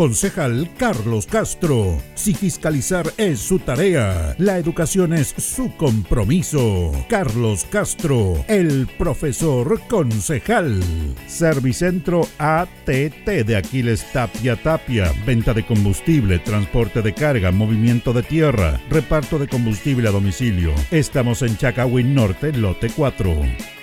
Concejal Carlos Castro. Si fiscalizar es su tarea, la educación es su compromiso. Carlos Castro, el profesor concejal. Servicentro ATT de Aquiles Tapia Tapia. Venta de combustible, transporte de carga, movimiento de tierra, reparto de combustible a domicilio. Estamos en Chacawin Norte, lote 4.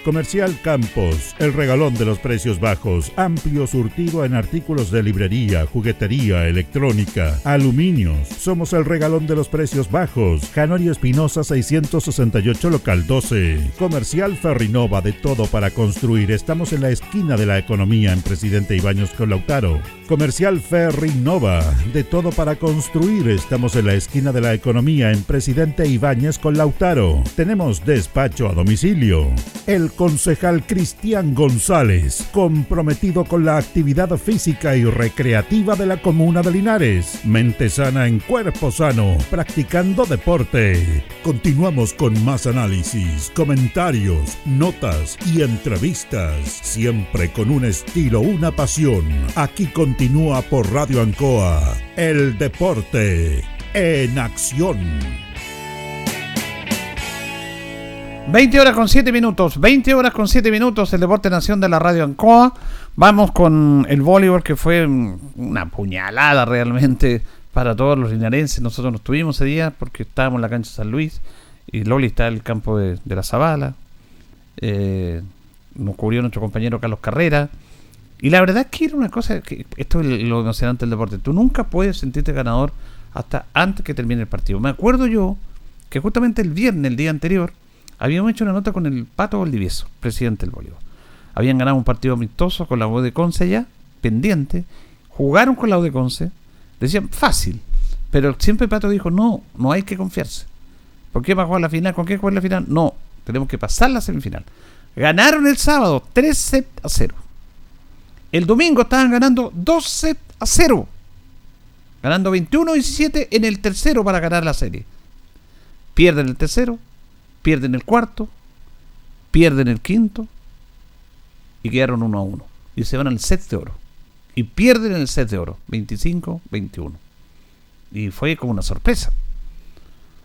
Comercial Campos, el regalón de los precios bajos, amplio surtido en artículos de librería, electrónica, aluminios. Somos el regalón de los precios bajos. Janorio Espinosa 668 local 12. Comercial Ferrinova de todo para construir. Estamos en la esquina de la economía en Presidente Ibaños con Lautaro. Comercial Ferrinova de todo para construir. Estamos en la esquina de la economía en Presidente Ibáñez con Lautaro. Tenemos despacho a domicilio. El concejal Cristian González, comprometido con la actividad física y recreativa de la comuna de Linares. Mente sana en cuerpo sano, practicando deporte. Continuamos con más análisis, comentarios, notas y entrevistas, siempre con un estilo, una pasión. Aquí continúa por Radio Ancoa, el deporte en acción. 20 horas con 7 minutos, 20 horas con 7 minutos, el Deporte Nación de la Radio Ancoa. Vamos con el voleibol que fue una puñalada realmente para todos los linarenses. Nosotros nos tuvimos ese día porque estábamos en la cancha de San Luis y Loli está en el campo de, la Zabala. Eh, nos cubrió nuestro compañero Carlos Carrera. Y la verdad es que era una cosa, que esto es lo emocionante del deporte. Tú nunca puedes sentirte ganador hasta antes que termine el partido. Me acuerdo yo que justamente el viernes, el día anterior, habíamos hecho una nota con el Pato Valdivieso, presidente del voleibol. Habían ganado un partido amistoso con la U de Conce ya, pendiente. Jugaron con la U de Conce. Decían, fácil. Pero siempre Pato dijo, no, no hay que confiarse. ¿Por qué va a jugar la final? ¿Con qué jugar la final? No, tenemos que pasar la semifinal. Ganaron el sábado 3 set a 0. El domingo estaban ganando 2 set a 0. Ganando 21-17 en el tercero para ganar la serie. Pierden el tercero, pierden el cuarto, pierden el quinto y quedaron uno a uno. Y se van al set de oro. Y pierden el set de oro, 25-21. Y fue como una sorpresa.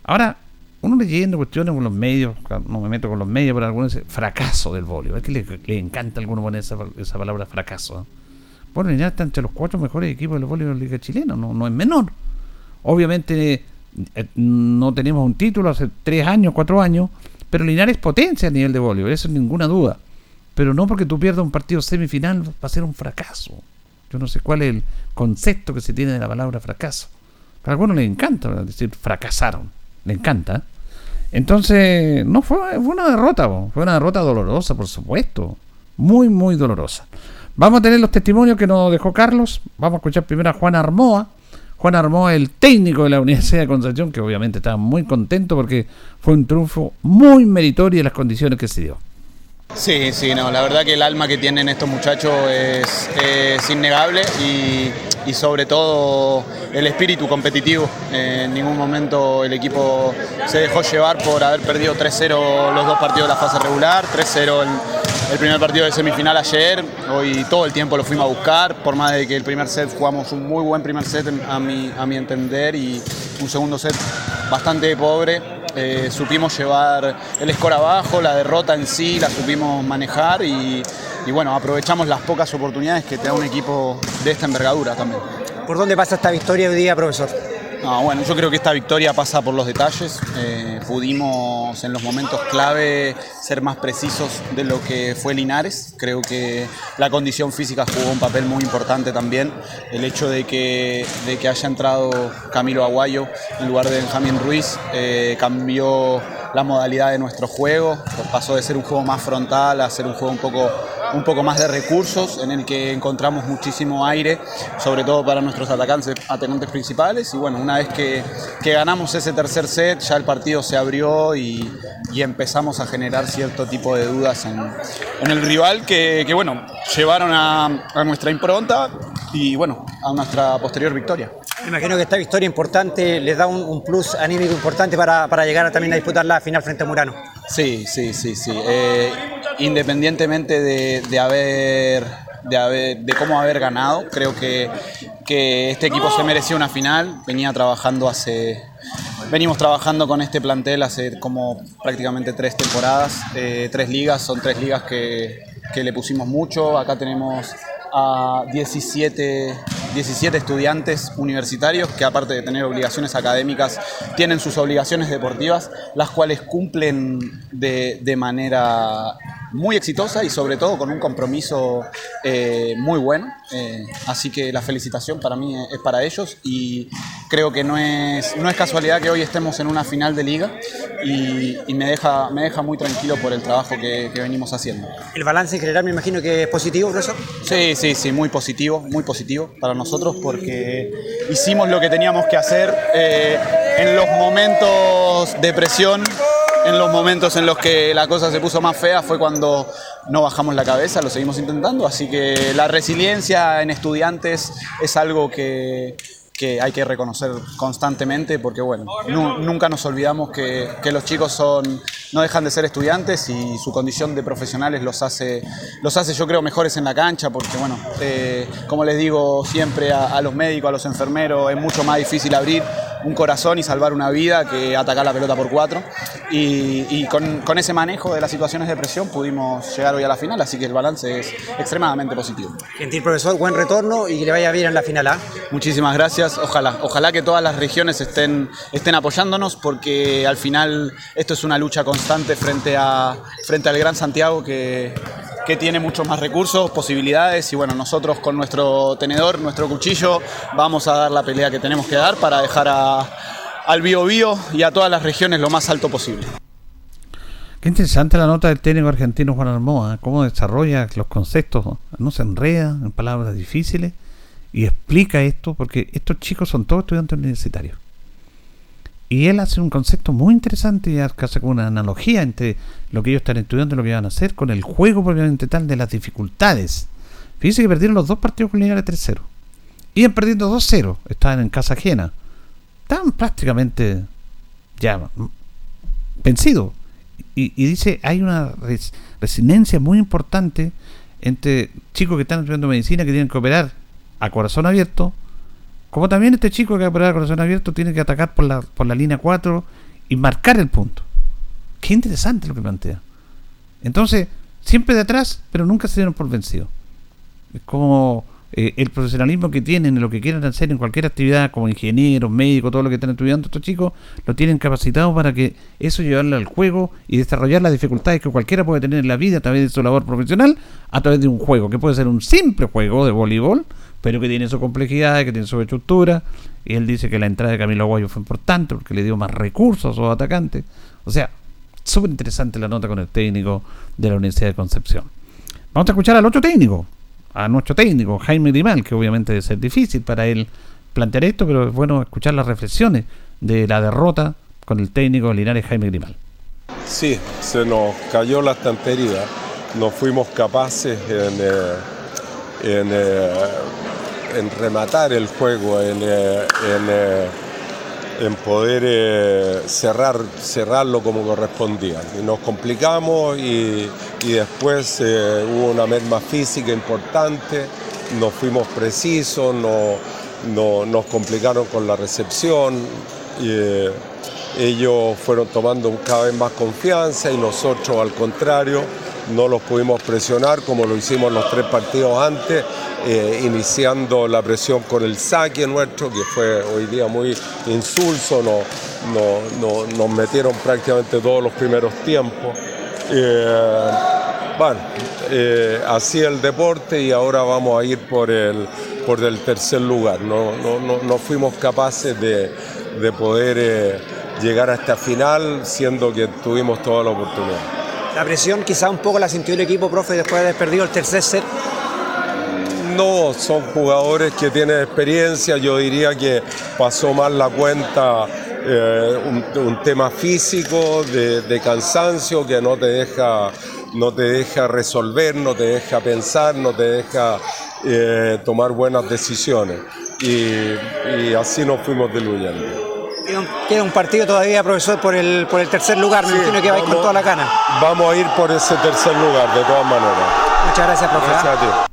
Ahora, uno leyendo cuestiones con los medios, no me meto con los medios, pero algunos dicen fracaso del voleibol. Es que le, encanta a alguno poner esa, esa palabra fracaso. Bueno, ya está entre los cuatro mejores equipos del voleibol de la Liga Chilena, no, no es menor. Obviamente eh, no tenemos un título hace tres años, cuatro años, pero Linares potencia a nivel de voleibol, eso es ninguna duda. Pero no porque tú pierdas un partido semifinal va a ser un fracaso. Yo no sé cuál es el concepto que se tiene de la palabra fracaso. A algunos les encanta decir fracasaron, le encanta. Entonces, no fue, fue una derrota, fue una derrota dolorosa, por supuesto. Muy, muy dolorosa. Vamos a tener los testimonios que nos dejó Carlos. Vamos a escuchar primero a Juan Armoa Juan Armó, el técnico de la Universidad de Concepción, que obviamente estaba muy contento porque fue un triunfo muy meritorio en las condiciones que se dio. Sí, sí, no, la verdad que el alma que tienen estos muchachos es, innegable y, sobre todo el espíritu competitivo. en ningún momento el equipo se dejó llevar por haber perdido 3-0 los dos partidos de la fase regular, 3-0 el, primer partido de semifinal ayer, hoy todo el tiempo lo fuimos a buscar, por más de que el primer set jugamos un muy buen primer set a mi, a mi entender y un segundo set bastante pobre eh, supimos llevar el score abajo, la derrota en sí la supimos manejar y, bueno, aprovechamos las pocas oportunidades que te da un equipo de esta envergadura también. ¿Por dónde pasa esta victoria hoy día, profesor? Bueno, yo creo que esta victoria pasa por los detalles. Eh, pudimos en los momentos clave ser más precisos de lo que fue Linares. Creo que la condición física jugó un papel muy importante también. El hecho de que, de que haya entrado Camilo Aguayo en lugar de Benjamín Ruiz eh, cambió la modalidad de nuestro juego. Pasó de ser un juego más frontal a ser un juego un poco un poco más de recursos, en el que encontramos muchísimo aire, sobre todo para nuestros atacantes, atacantes principales. Y bueno, una vez que, ganamos ese tercer set, ya el partido se abrió y, empezamos a generar cierto tipo de dudas en, el rival que, bueno, llevaron a, nuestra impronta y bueno, a nuestra posterior victoria. Me imagino que esta victoria importante les da un, plus anímico importante para, llegar también a disputar la final frente a Murano. Sí, sí, sí, sí. Eh, independientemente de, haber, de, cómo haber ganado, creo que, este equipo se merecía una final. Venía trabajando hace. Venimos trabajando con este plantel hace como prácticamente tres temporadas, eh, tres ligas, son tres ligas que, que le pusimos mucho. Acá tenemos a 17, 17 estudiantes universitarios que aparte de tener obligaciones académicas, tienen sus obligaciones deportivas, las cuales cumplen de, de manera muy exitosa y sobre todo con un compromiso eh, muy bueno. Eh, así que la felicitación para mí es para ellos y creo que no es, no es casualidad que hoy estemos en una final de liga y, me, deja, me deja muy tranquilo por el trabajo que, venimos haciendo. ¿El balance en general me imagino que es positivo, profesor? Sí, sí, sí, muy positivo, muy positivo para nosotros porque hicimos lo que teníamos que hacer eh, en los momentos de presión en los momentos en los que la cosa se puso más fea fue cuando no bajamos la cabeza, lo seguimos intentando, así que la resiliencia en estudiantes es algo que, que hay que reconocer constantemente porque bueno, nunca nos olvidamos que, los chicos son, no dejan de ser estudiantes y su condición de profesionales los hace, los hace yo creo mejores en la cancha porque bueno, eh, como les digo siempre a, los médicos, a los enfermeros, es mucho más difícil abrir un corazón y salvar una vida que atacar la pelota por cuatro. Y, con, con, ese manejo de las situaciones de presión pudimos llegar hoy a la final, así que el balance es extremadamente positivo. Gentil profesor, buen retorno y que le vaya bien en la final. ¿ah? Muchísimas gracias, ojalá, ojalá que todas las regiones estén, estén apoyándonos porque al final esto es una lucha constante frente, a, frente al Gran Santiago que, que tiene muchos más recursos, posibilidades y bueno, nosotros con nuestro tenedor, nuestro cuchillo, vamos a dar la pelea que tenemos que dar para dejar a, al Bio Bio y a todas las regiones lo más alto posible. Qué interesante la nota del técnico argentino Juan Armoa, cómo desarrolla los conceptos, no se enreda en palabras difíciles y explica esto, porque estos chicos son todos estudiantes universitarios. Y él hace un concepto muy interesante y hace como una analogía entre lo que ellos están estudiando y lo que van a hacer con el juego propiamente tal de las dificultades. Fíjense que perdieron los dos partidos con Linares 3-0. Iban perdiendo 2-0, estaban en casa ajena. Estaban prácticamente ya vencidos. Y, dice, hay una resiliencia muy importante entre chicos que están estudiando medicina que tienen que operar a corazón abierto como también este chico que va a corazón abierto tiene que atacar por la, por la línea 4 y marcar el punto. Qué interesante lo que plantea. Entonces, siempre de atrás, pero nunca se dieron por vencidos. Es como eh, el profesionalismo que tienen, lo que quieran hacer en cualquier actividad, como ingenieros, médicos, todo lo que están estudiando estos chicos, lo tienen capacitado para que eso llevarlo al juego y desarrollar las dificultades que cualquiera puede tener en la vida a través de su labor profesional, a través de un juego, que puede ser un simple juego de voleibol, pero que tiene su complejidad, que tiene su estructura. Y él dice que la entrada de Camilo Aguayo fue importante porque le dio más recursos a sus atacantes. O sea, súper interesante la nota con el técnico de la Universidad de Concepción. Vamos a escuchar al otro técnico, a nuestro técnico, Jaime Grimal, que obviamente debe ser difícil para él plantear esto, pero es bueno escuchar las reflexiones de la derrota con el técnico Linares Jaime Grimal. Sí, se nos cayó la estantería, no fuimos capaces en, eh, en eh, en rematar el juego, en, eh, eh, en, poder cerrar, cerrarlo como correspondía. Y nos complicamos y, después hubo una merma física importante, nos fuimos precisos, no, nos complicaron con la recepción. Y, ellos fueron tomando cada vez más confianza y nosotros al contrario no los pudimos presionar como lo hicimos los tres partidos antes eh, iniciando la presión con el saque nuestro, que fue hoy día muy insulso, no, nos metieron prácticamente todos los primeros tiempos. Eh, bueno, eh, así el deporte y ahora vamos a ir por el, por el tercer lugar. No, no, fuimos capaces de, de poder llegar a esta final, siendo que tuvimos toda la oportunidad. La presión quizá un poco la sintió el equipo, profe, después de haber perdido el tercer set no, son jugadores que tienen experiencia, yo diría que pasó mal la cuenta eh, un, tema físico, de, cansancio que no te deja no te deja resolver, no te deja pensar, no te deja eh, tomar buenas decisiones. Y, así nos fuimos diluyendo. Queda un partido todavía, profesor, por el, por el tercer lugar. Me imagino que vais con toda la gana. Vamos a ir por ese tercer lugar, de todas maneras. Muchas gracias, profesor. Gracias a ti.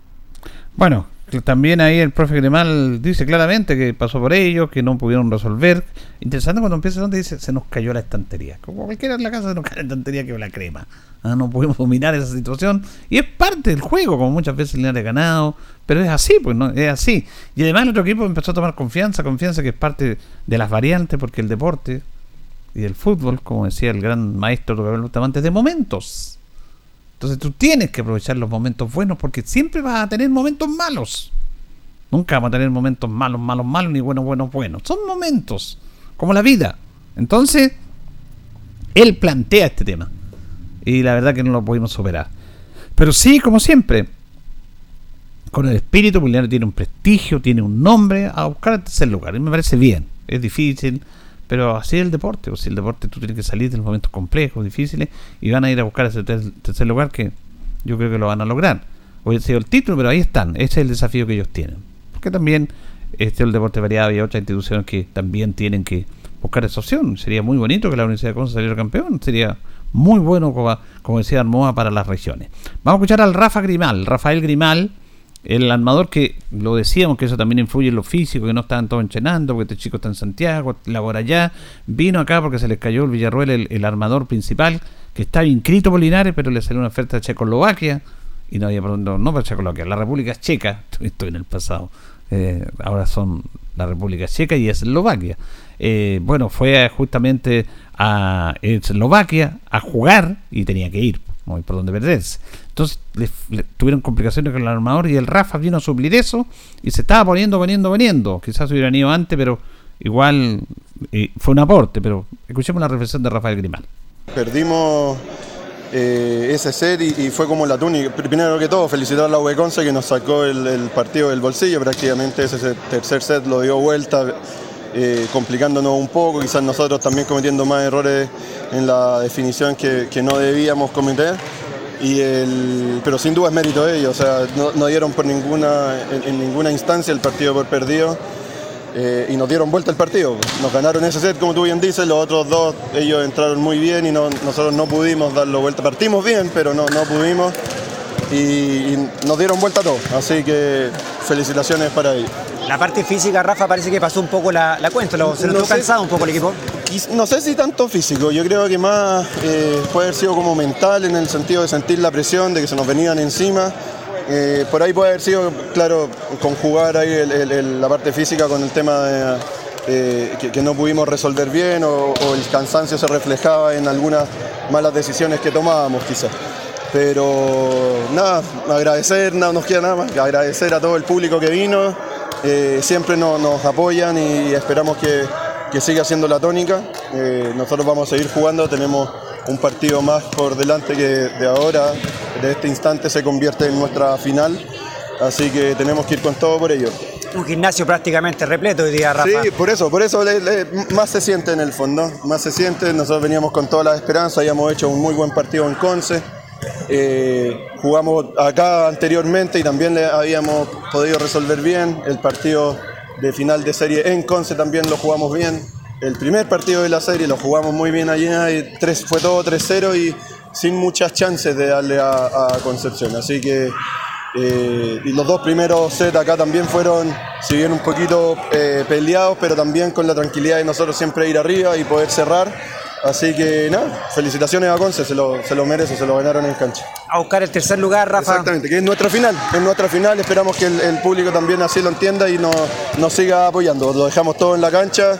Bueno, también ahí el profe Gremal dice claramente que pasó por ellos, que no pudieron resolver. Interesante cuando empieza donde dice se nos cayó la estantería. Como cualquiera en la casa se nos cae la estantería que la crema. Ah, no pudimos dominar esa situación. Y es parte del juego, como muchas veces le ha ganado. Pero es así, pues no, es así. Y además el otro equipo empezó a tomar confianza, confianza que es parte de las variantes, porque el deporte y el fútbol, como decía el gran maestro Gabriel Bustamante, de momentos. Entonces tú tienes que aprovechar los momentos buenos porque siempre vas a tener momentos malos. Nunca vamos a tener momentos malos, malos, malos, ni buenos, buenos, buenos. Son momentos, como la vida. Entonces, él plantea este tema. Y la verdad que no lo pudimos superar. Pero sí, como siempre, con el espíritu, porque tiene un prestigio, tiene un nombre, a buscar el tercer lugar. Y me parece bien. Es difícil, pero así es el deporte, o si el deporte tú tienes que salir de los momentos complejos, difíciles, y van a ir a buscar ese tercer lugar que yo creo que lo van a lograr. Hoy ha sido el título, pero ahí están, ese es el desafío que ellos tienen. Porque también este el deporte variado y otras instituciones que también tienen que buscar esa opción. Sería muy bonito que la Universidad de Conce saliera campeón, sería muy bueno, como, como decía Armoa, para las regiones. Vamos a escuchar al Rafa Grimal, Rafael Grimal, el armador que lo decíamos que eso también influye en lo físico, que no estaban todos entrenando, porque este chico está en Santiago, labora allá, vino acá porque se les cayó el Villarruel, el, armador principal, que estaba inscrito por Linares, pero le salió una oferta a Checoslovaquia, y no había no, no para Checoslovaquia, la República Checa, estoy en el pasado, eh, ahora son la República Checa y Eslovaquia. Eh, bueno, fue justamente a Eslovaquia a jugar y tenía que ir, por dónde perderse. Entonces tuvieron complicaciones con el armador y el Rafa vino a suplir eso y se estaba poniendo, poniendo, poniendo. Quizás hubieran ido antes, pero igual eh, fue un aporte. Pero escuchemos la reflexión de Rafael Grimal. Perdimos eh, ese set y, fue como la túnica. Primero que todo, felicitar a la Conce que nos sacó el, partido del bolsillo. Prácticamente ese tercer set lo dio vuelta, eh, complicándonos un poco. Quizás nosotros también cometiendo más errores en la definición que no debíamos cometer y el, pero sin duda es mérito de ellos, o sea, no, dieron por ninguna, en, ninguna instancia el partido por perdido eh, y nos dieron vuelta el partido. Nos ganaron ese set, como tú bien dices, los otros dos, ellos entraron muy bien y no, nosotros no pudimos darlo vuelta. Partimos bien, pero no, no pudimos y, nos dieron vuelta todo, así que felicitaciones para ellos. La parte física, Rafa, parece que pasó un poco la, cuenta, se nos no cansado un poco el equipo. No sé si tanto físico, yo creo que más eh, puede haber sido como mental en el sentido de sentir la presión, de que se nos venían encima. Eh, por ahí puede haber sido, claro, conjugar ahí la parte física con el tema de, eh, que, no pudimos resolver bien o, el cansancio se reflejaba en algunas malas decisiones que tomábamos quizás. Pero nada, agradecer, no nos queda nada más que agradecer a todo el público que vino, siempre nos apoyan y esperamos que que siga siendo la tónica. Eh, nosotros vamos a seguir jugando, tenemos un partido más por delante que de ahora, de este instante se convierte en nuestra final, así que tenemos que ir con todo por ello. Un gimnasio prácticamente repleto hoy día, Rafa. Sí, por eso, por eso más se siente en el fondo, más se siente, nosotros veníamos con todas las esperanzas, habíamos hecho un muy buen partido en Conce, eh, jugamos acá anteriormente y también le habíamos podido resolver bien el partido de final de serie en Conce también lo jugamos bien. El primer partido de la serie lo jugamos muy bien allá, y tres, fue todo 3-0 y sin muchas chances de darle a, Concepción. Así que eh, los dos primeros sets acá también fueron, si bien un poquito eh, peleados, pero también con la tranquilidad de nosotros siempre ir arriba y poder cerrar. Así que nada, felicitaciones a Conce, se lo, se lo merece, se lo ganaron en cancha. A buscar el tercer lugar, Rafa. Exactamente, que es nuestra final, es nuestra final, esperamos que el, público también así lo entienda y nos, nos, siga apoyando. Lo dejamos todo en la cancha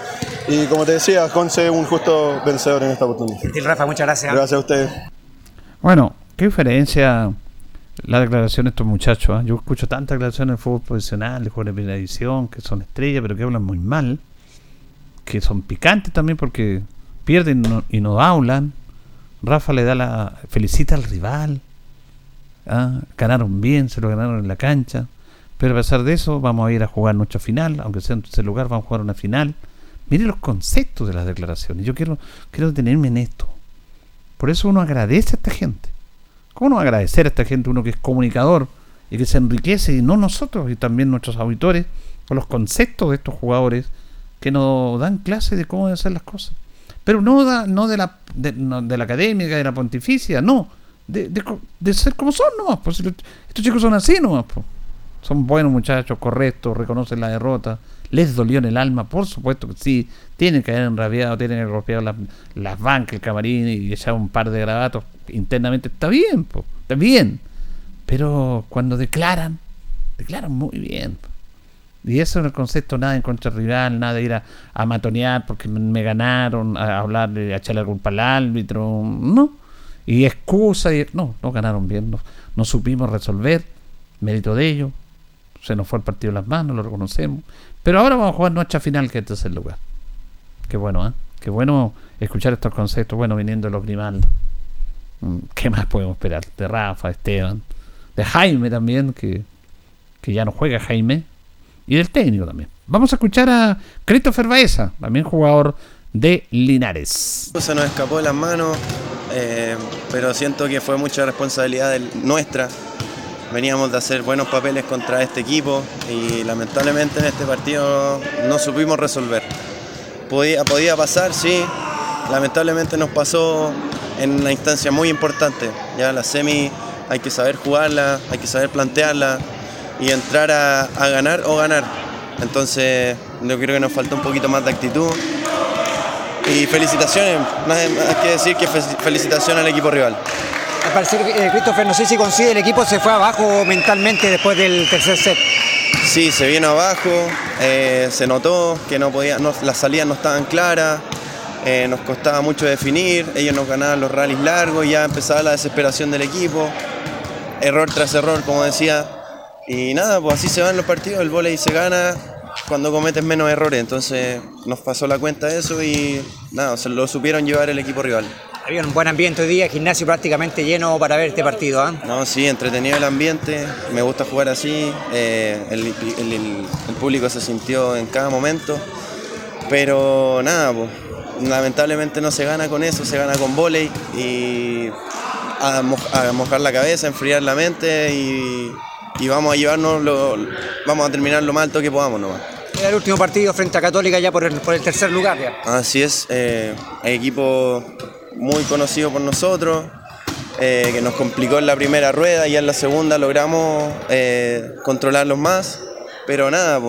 y como te decía, Conce es un justo vencedor en esta oportunidad. Y Rafa, muchas gracias. Gracias a ustedes. Bueno, qué diferencia la declaración de estos muchachos. ¿eh? Yo escucho tantas declaraciones del fútbol profesional, de jugadores de primera división, que son estrellas, pero que hablan muy mal, que son picantes también porque pierden y no, hablan. Rafa le da la. felicita al rival. ¿ah? Ganaron bien, se lo ganaron en la cancha. Pero a pesar de eso, vamos a ir a jugar nuestra final, aunque sea en tercer lugar, vamos a jugar una final. Mire los conceptos de las declaraciones. Yo quiero, quiero detenerme en esto. Por eso uno agradece a esta gente. ¿Cómo no agradecer a esta gente, uno que es comunicador y que se enriquece, y no nosotros, y también nuestros auditores, con los conceptos de estos jugadores que nos dan clase de cómo hacer las cosas? Pero no, no, de, la, de, la académica, de la pontificia, no, de, ser como son nomás. Pues, estos chicos son así nomás. Pues. Son buenos muchachos, correctos, reconocen la derrota, les dolió en el alma, por supuesto que sí, tienen que haber enrabiado, tienen que haber golpeado las, las bancas, el camarín y echar un par de grabatos internamente, está bien, pues, está bien. Pero cuando declaran, declaran muy bien. Y eso es el concepto, nada en contra rival, nada de ir a, matonear porque me, ganaron, a hablar, a echarle algún al árbitro, no. Y excusa, y, no, no ganaron bien, no, supimos resolver, mérito de ellos, se nos fue el partido en las manos, lo reconocemos. Pero ahora vamos a jugar nuestra final, que este es el lugar. Qué bueno, ¿eh? Qué bueno escuchar estos conceptos, bueno, viniendo de los Grimaldo. Mm, ¿Qué más podemos esperar? De Rafa, Esteban, de Jaime también, que, que ya no juega Jaime, y del técnico también. Vamos a escuchar a Christopher Baeza, también jugador de Linares. Se nos escapó de las manos, eh, pero siento que fue mucha responsabilidad nuestra. Veníamos de hacer buenos papeles contra este equipo y lamentablemente en este partido no supimos resolver. Podía, podía pasar, sí, lamentablemente nos pasó en una instancia muy importante. Ya la semi hay que saber jugarla, hay que saber plantearla, y entrar a, a ganar o ganar. Entonces yo creo que nos falta un poquito más de actitud. Y felicitaciones, más más que decir que fe- felicitaciones al equipo rival. Al parecer, eh, Christopher, no sé si coincide, el equipo se fue abajo mentalmente después del tercer set. Sí, se vino abajo, eh, se notó que no podía, no- las salidas no estaban claras, eh, nos costaba mucho definir, ellos nos ganaban los rallies largos, ya empezaba la desesperación del equipo, error tras error, como decía, y nada, pues así se van los partidos, el vóley se gana cuando cometes menos errores, entonces nos pasó la cuenta eso y nada, se lo supieron llevar el equipo rival. Había un buen ambiente hoy día, gimnasio prácticamente lleno para ver este partido. ¿ah? No, sí, entretenido el ambiente, me gusta jugar así, eh, el, el- el- el público se sintió en cada momento, pero nada, pues, lamentablemente no se gana con eso, se gana con volei y a, mo- a mojar la cabeza, enfriar la mente y, y vamos a llevarnos, lo, vamos a terminar lo más alto que podamos nomás. Era el último partido frente a Católica ya por el, por el tercer lugar. Ya. Así es, eh, equipo muy conocido por nosotros, eh, que nos complicó en la primera rueda y en la segunda logramos eh, controlarlos más, pero nada,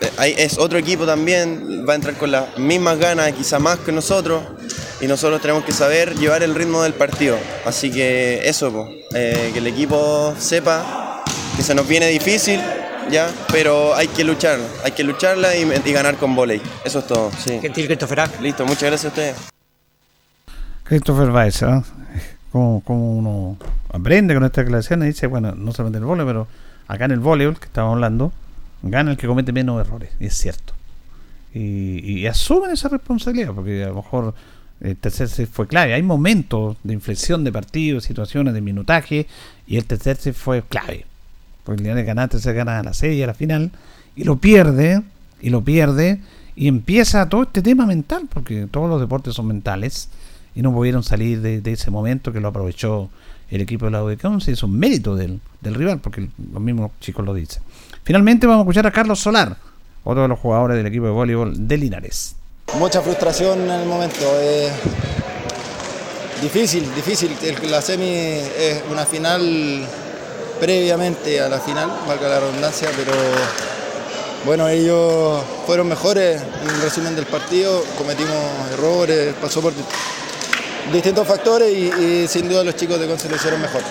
eh, hay- es otro equipo también, va a entrar con las mismas ganas, quizá más que nosotros, y nosotros tenemos que saber llevar el ritmo del partido. Así que eso, po, eh, que el equipo sepa que se nos viene difícil, ya, pero hay que luchar, hay que lucharla y, y ganar con volei. Eso es todo. Sí. Gentil Christopher. Listo, muchas gracias a ustedes. Christopher Weiss, ¿ah? Como, como uno aprende con esta declaración y dice, bueno, no solamente en el voleibol, pero acá en el voleibol que estábamos hablando, gana el que comete menos errores, y es cierto. Y, y asumen esa responsabilidad, porque a lo mejor el tercer set fue clave. Hay momentos de inflexión de partidos, situaciones de minutaje, y el tercer set fue clave. Porque Linares gana, se gana a la serie, a la final, y lo pierde, y lo pierde, y empieza todo este tema mental, porque todos los deportes son mentales, y no pudieron salir de, ese momento que lo aprovechó el equipo de la UDECON, es un mérito del, rival, porque los mismos chicos lo dicen. Finalmente vamos a escuchar a Carlos Solar, otro de los jugadores del equipo de voleibol de Linares. Mucha frustración en el momento. eh, difícil, difícil. La semi es una final previamente a la final, valga la redundancia, pero bueno, ellos fueron mejores en el resumen del partido, cometimos errores, pasó por distintos factores y, y sin duda los chicos de Conce lo hicieron mejor.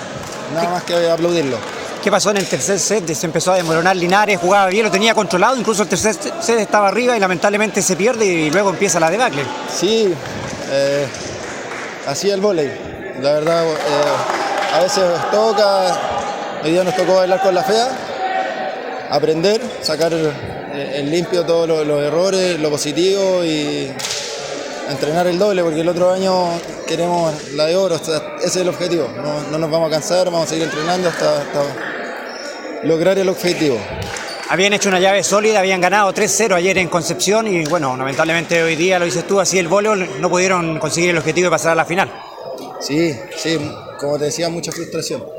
Nada más que aplaudirlo. ¿Qué pasó en el tercer set? Se empezó a desmoronar Linares, jugaba bien, lo tenía controlado, incluso el tercer set estaba arriba y lamentablemente se pierde y luego empieza la debacle. Sí, eh, así el vóley. La verdad, eh, a veces toca, hoy día nos tocó bailar con la fea, aprender, sacar en limpio todos los, los errores, lo positivo y entrenar el doble, porque el otro año queremos la de oro, ese es el objetivo. No, no nos vamos a cansar, vamos a seguir entrenando hasta, hasta lograr el objetivo. Habían hecho una llave sólida, habían ganado 3-0 ayer en Concepción y bueno, lamentablemente hoy día lo dices tú, así el voleibol no pudieron conseguir el objetivo de pasar a la final. Sí, sí, como te decía, mucha frustración.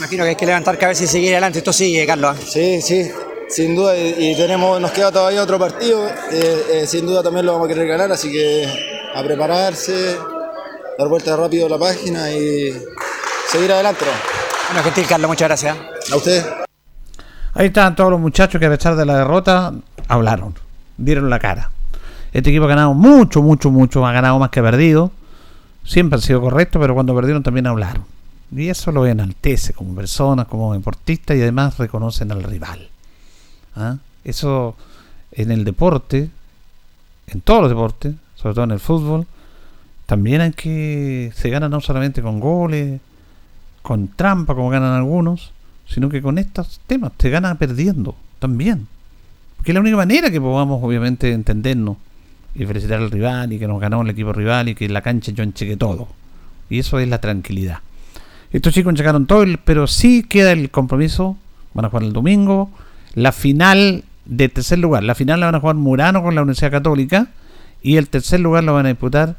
Imagino que hay que levantar cabeza y seguir adelante. Esto sigue, Carlos. Sí, sí, sin duda. Y, y tenemos, nos queda todavía otro partido. eh, eh, sin duda también lo vamos a querer ganar, así que a prepararse, dar vuelta rápido a la página y seguir adelante. ¿no? Bueno, gentil, Carlos, muchas gracias. A usted. Ahí estaban todos los muchachos que a pesar de la derrota hablaron, dieron la cara. Este equipo ha ganado mucho, mucho, mucho, ha ganado más que ha perdido. Siempre han sido correctos, pero cuando perdieron también hablaron. Y eso lo enaltece como personas, como deportistas y además reconocen al rival. ¿Ah? Eso en el deporte, en todos los deportes, sobre todo en el fútbol, también hay que se gana no solamente con goles, con trampa como ganan algunos, sino que con estos temas te gana perdiendo también. Porque es la única manera que podamos obviamente entendernos y felicitar al rival y que nos ganó el equipo rival y que la cancha yo encheque todo. Y eso es la tranquilidad. Estos chicos enchecaron todo, el- pero sí queda el compromiso. Van a jugar el domingo. La final de tercer lugar. La final la van a jugar Murano con la Universidad Católica. Y el tercer lugar lo van a disputar,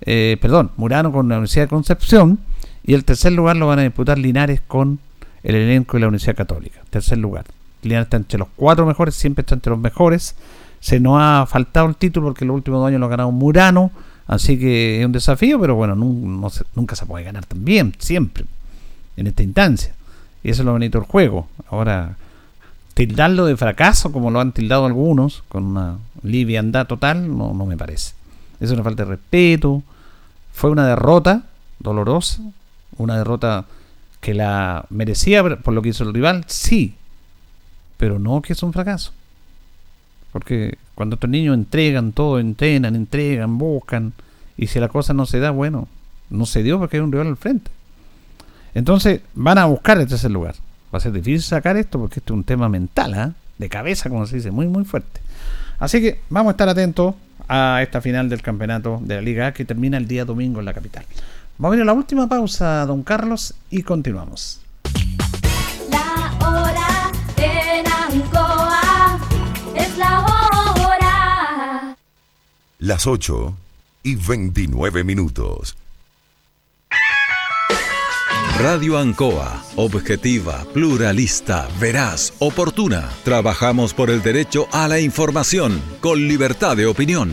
eh, perdón, Murano con la Universidad de Concepción. Y el tercer lugar lo van a disputar Linares con el elenco de la Universidad Católica. Tercer lugar. Linares está entre los cuatro mejores, siempre está entre los mejores. Se nos ha faltado el título porque los últimos dos años lo ha ganado Murano. Así que es un desafío, pero bueno, nunca se puede ganar también, siempre, en esta instancia. Y eso es lo bonito del juego. Ahora, tildarlo de fracaso, como lo han tildado algunos, con una liviandad total, no, no me parece. Es una falta de respeto. Fue una derrota dolorosa, una derrota que la merecía por lo que hizo el rival, sí, pero no que es un fracaso. Porque cuando estos niños entregan todo, entrenan, entregan, buscan, y si la cosa no se da, bueno, no se dio porque hay un rival al frente. Entonces van a buscar el tercer lugar. Va a ser difícil sacar esto porque esto es un tema mental, ¿ah? de cabeza, como se dice, muy, muy fuerte. Así que vamos a estar atentos a esta final del campeonato de la Liga A que termina el día domingo en la capital. Vamos a ir a la última pausa, don Carlos, y continuamos. Las 8 y 29 minutos. Radio Ancoa, objetiva, pluralista, veraz, oportuna. Trabajamos por el derecho a la información, con libertad de opinión.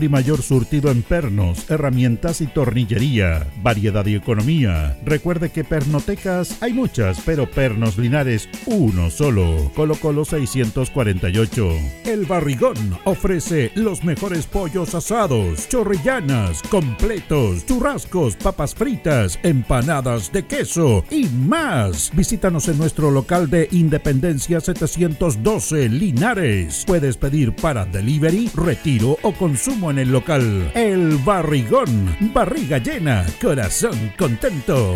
y mayor surtido en pernos, herramientas y tornillería. Variedad y economía. Recuerde que pernotecas hay muchas, pero pernos Linares uno solo. Colo Colo 648. El Barrigón ofrece los mejores pollos asados, chorrillanas, completos, churrascos, papas fritas, empanadas de queso y más. Visítanos en nuestro local de Independencia 712 Linares. Puedes pedir para delivery, retiro o consumo en el local. El Barrigón, barriga llena, corazón contento.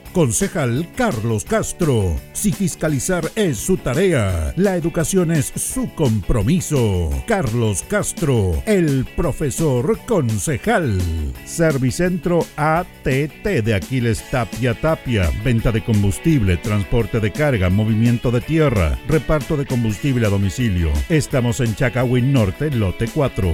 Concejal Carlos Castro. Si fiscalizar es su tarea, la educación es su compromiso. Carlos Castro, el profesor concejal. Servicentro ATT de Aquiles Tapia Tapia. Venta de combustible, transporte de carga, movimiento de tierra, reparto de combustible a domicilio. Estamos en Chacawin Norte, lote 4.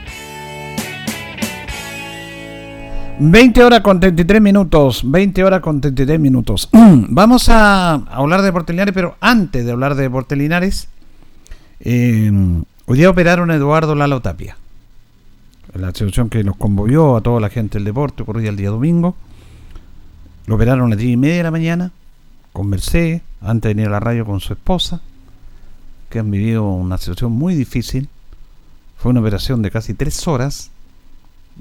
20 horas con 33 minutos. 20 horas con 33 minutos. Vamos a hablar de Deportes Linares, pero antes de hablar de Deportes Linares, eh, hoy día operaron a Eduardo Lalo Tapia. La situación que nos conmovió a toda la gente del deporte ocurrió el día domingo. Lo operaron a las 10 y media de la mañana. Conversé antes de venir a la radio con su esposa, que han vivido una situación muy difícil. Fue una operación de casi 3 horas,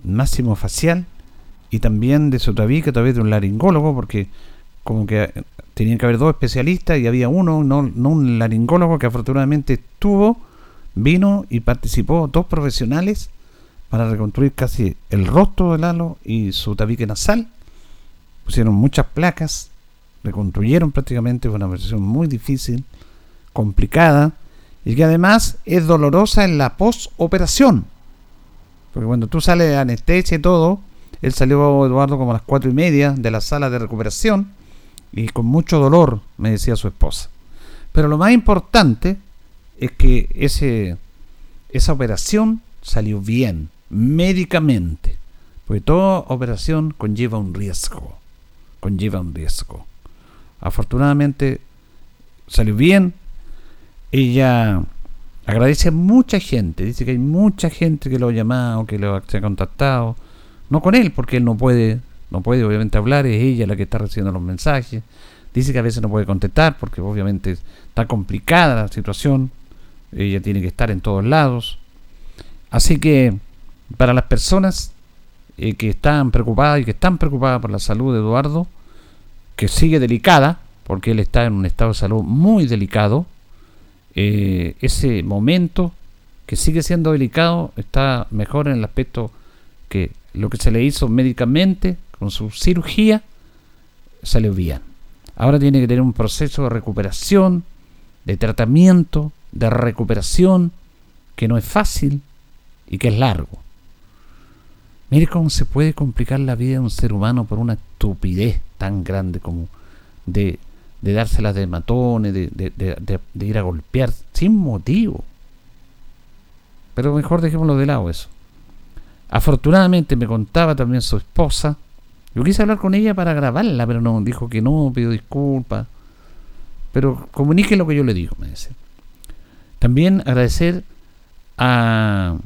máximo facial y también de tabique a través de un laringólogo, porque como que tenían que haber dos especialistas y había uno, no, no un laringólogo que afortunadamente estuvo, vino y participó, dos profesionales, para reconstruir casi el rostro de Lalo y su tabique nasal. Pusieron muchas placas, reconstruyeron prácticamente, fue una operación muy difícil, complicada, y que además es dolorosa en la postoperación. Porque cuando tú sales de anestesia y todo, él salió, Eduardo, como a las cuatro y media de la sala de recuperación y con mucho dolor, me decía su esposa. Pero lo más importante es que ese, esa operación salió bien, médicamente. Porque toda operación conlleva un riesgo. Conlleva un riesgo. Afortunadamente salió bien. Ella agradece a mucha gente. Dice que hay mucha gente que lo ha llamado, que lo ha contactado no con él, porque él no puede, no puede obviamente hablar, es ella la que está recibiendo los mensajes. Dice que a veces no puede contestar porque obviamente está complicada la situación. Ella tiene que estar en todos lados. Así que para las personas eh, que están preocupadas y que están preocupadas por la salud de Eduardo, que sigue delicada, porque él está en un estado de salud muy delicado, eh, ese momento que sigue siendo delicado está mejor en el aspecto que lo que se le hizo médicamente con su cirugía salió bien. Ahora tiene que tener un proceso de recuperación, de tratamiento, de recuperación, que no es fácil y que es largo. Mire cómo se puede complicar la vida de un ser humano por una estupidez tan grande como de, dárselas de matones, de, de, de ir a golpear sin motivo. Pero mejor dejémoslo de lado eso. Afortunadamente me contaba también su esposa. Yo quise hablar con ella para grabarla, pero no, dijo que no, pidió disculpas. Pero comunique lo que yo le digo, me dice. También agradecer a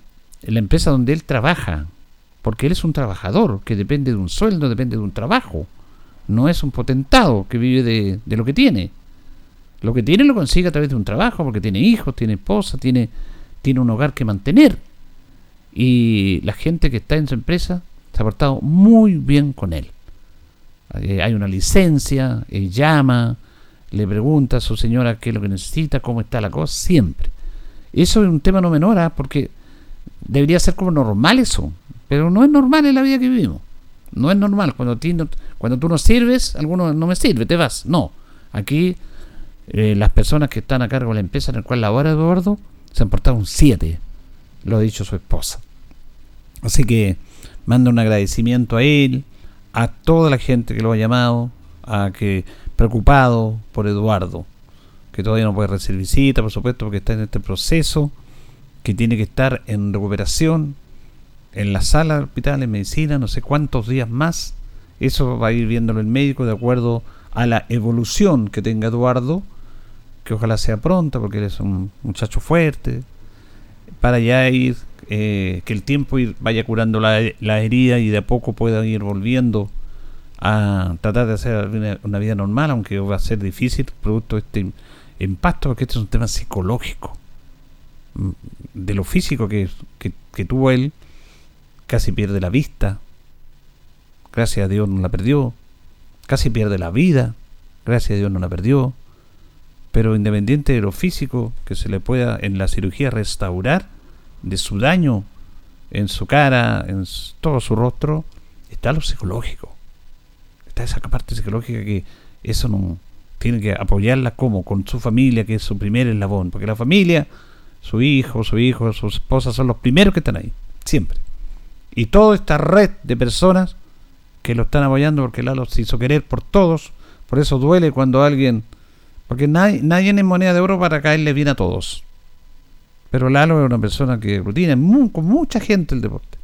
la empresa donde él trabaja, porque él es un trabajador que depende de un sueldo, depende de un trabajo. No es un potentado que vive de, de lo que tiene. Lo que tiene lo consigue a través de un trabajo, porque tiene hijos, tiene esposa, tiene, tiene un hogar que mantener y la gente que está en su empresa se ha portado muy bien con él. Eh, hay una licencia, él llama, le pregunta a su señora qué es lo que necesita, cómo está la cosa, siempre. Eso es un tema no menor, ¿ah? porque debería ser como normal eso, pero no es normal en la vida que vivimos. No es normal. Cuando, cuando tú no sirves, alguno no me sirve, te vas. No. Aquí eh, las personas que están a cargo de la empresa en la cual labora Eduardo se han portado un 7 lo ha dicho su esposa. Así que mando un agradecimiento a él, a toda la gente que lo ha llamado, a que preocupado por Eduardo, que todavía no puede recibir visita, por supuesto, porque está en este proceso, que tiene que estar en recuperación, en la sala del hospital, en medicina, no sé cuántos días más. Eso va a ir viéndolo el médico de acuerdo a la evolución que tenga Eduardo, que ojalá sea pronta, porque él es un muchacho fuerte, para ya ir, eh, que el tiempo ir, vaya curando la, la, herida y de a poco pueda ir volviendo a tratar de hacer una, vida normal, aunque va a ser difícil producto de este impacto, porque este es un tema psicológico. Mm, De lo físico que, que, que tuvo él, casi pierde la vista, gracias a Dios no la perdió, casi pierde la vida, gracias a Dios no la perdió, pero independiente de lo físico que se le pueda en la cirugía restaurar, de su daño en su cara, en todo su rostro, está lo psicológico. Está esa parte psicológica que eso no tiene que apoyarla como con su familia, que es su primer eslabón, porque la familia, su hijo, su hijo, su esposa son los primeros que están ahí, siempre. Y toda esta red de personas que lo están apoyando porque Lalo se hizo querer por todos, por eso duele cuando alguien, porque nadie, nadie es moneda de oro para caerle bien a todos. Pero Lalo es una persona que rutina con mucha gente el deporte.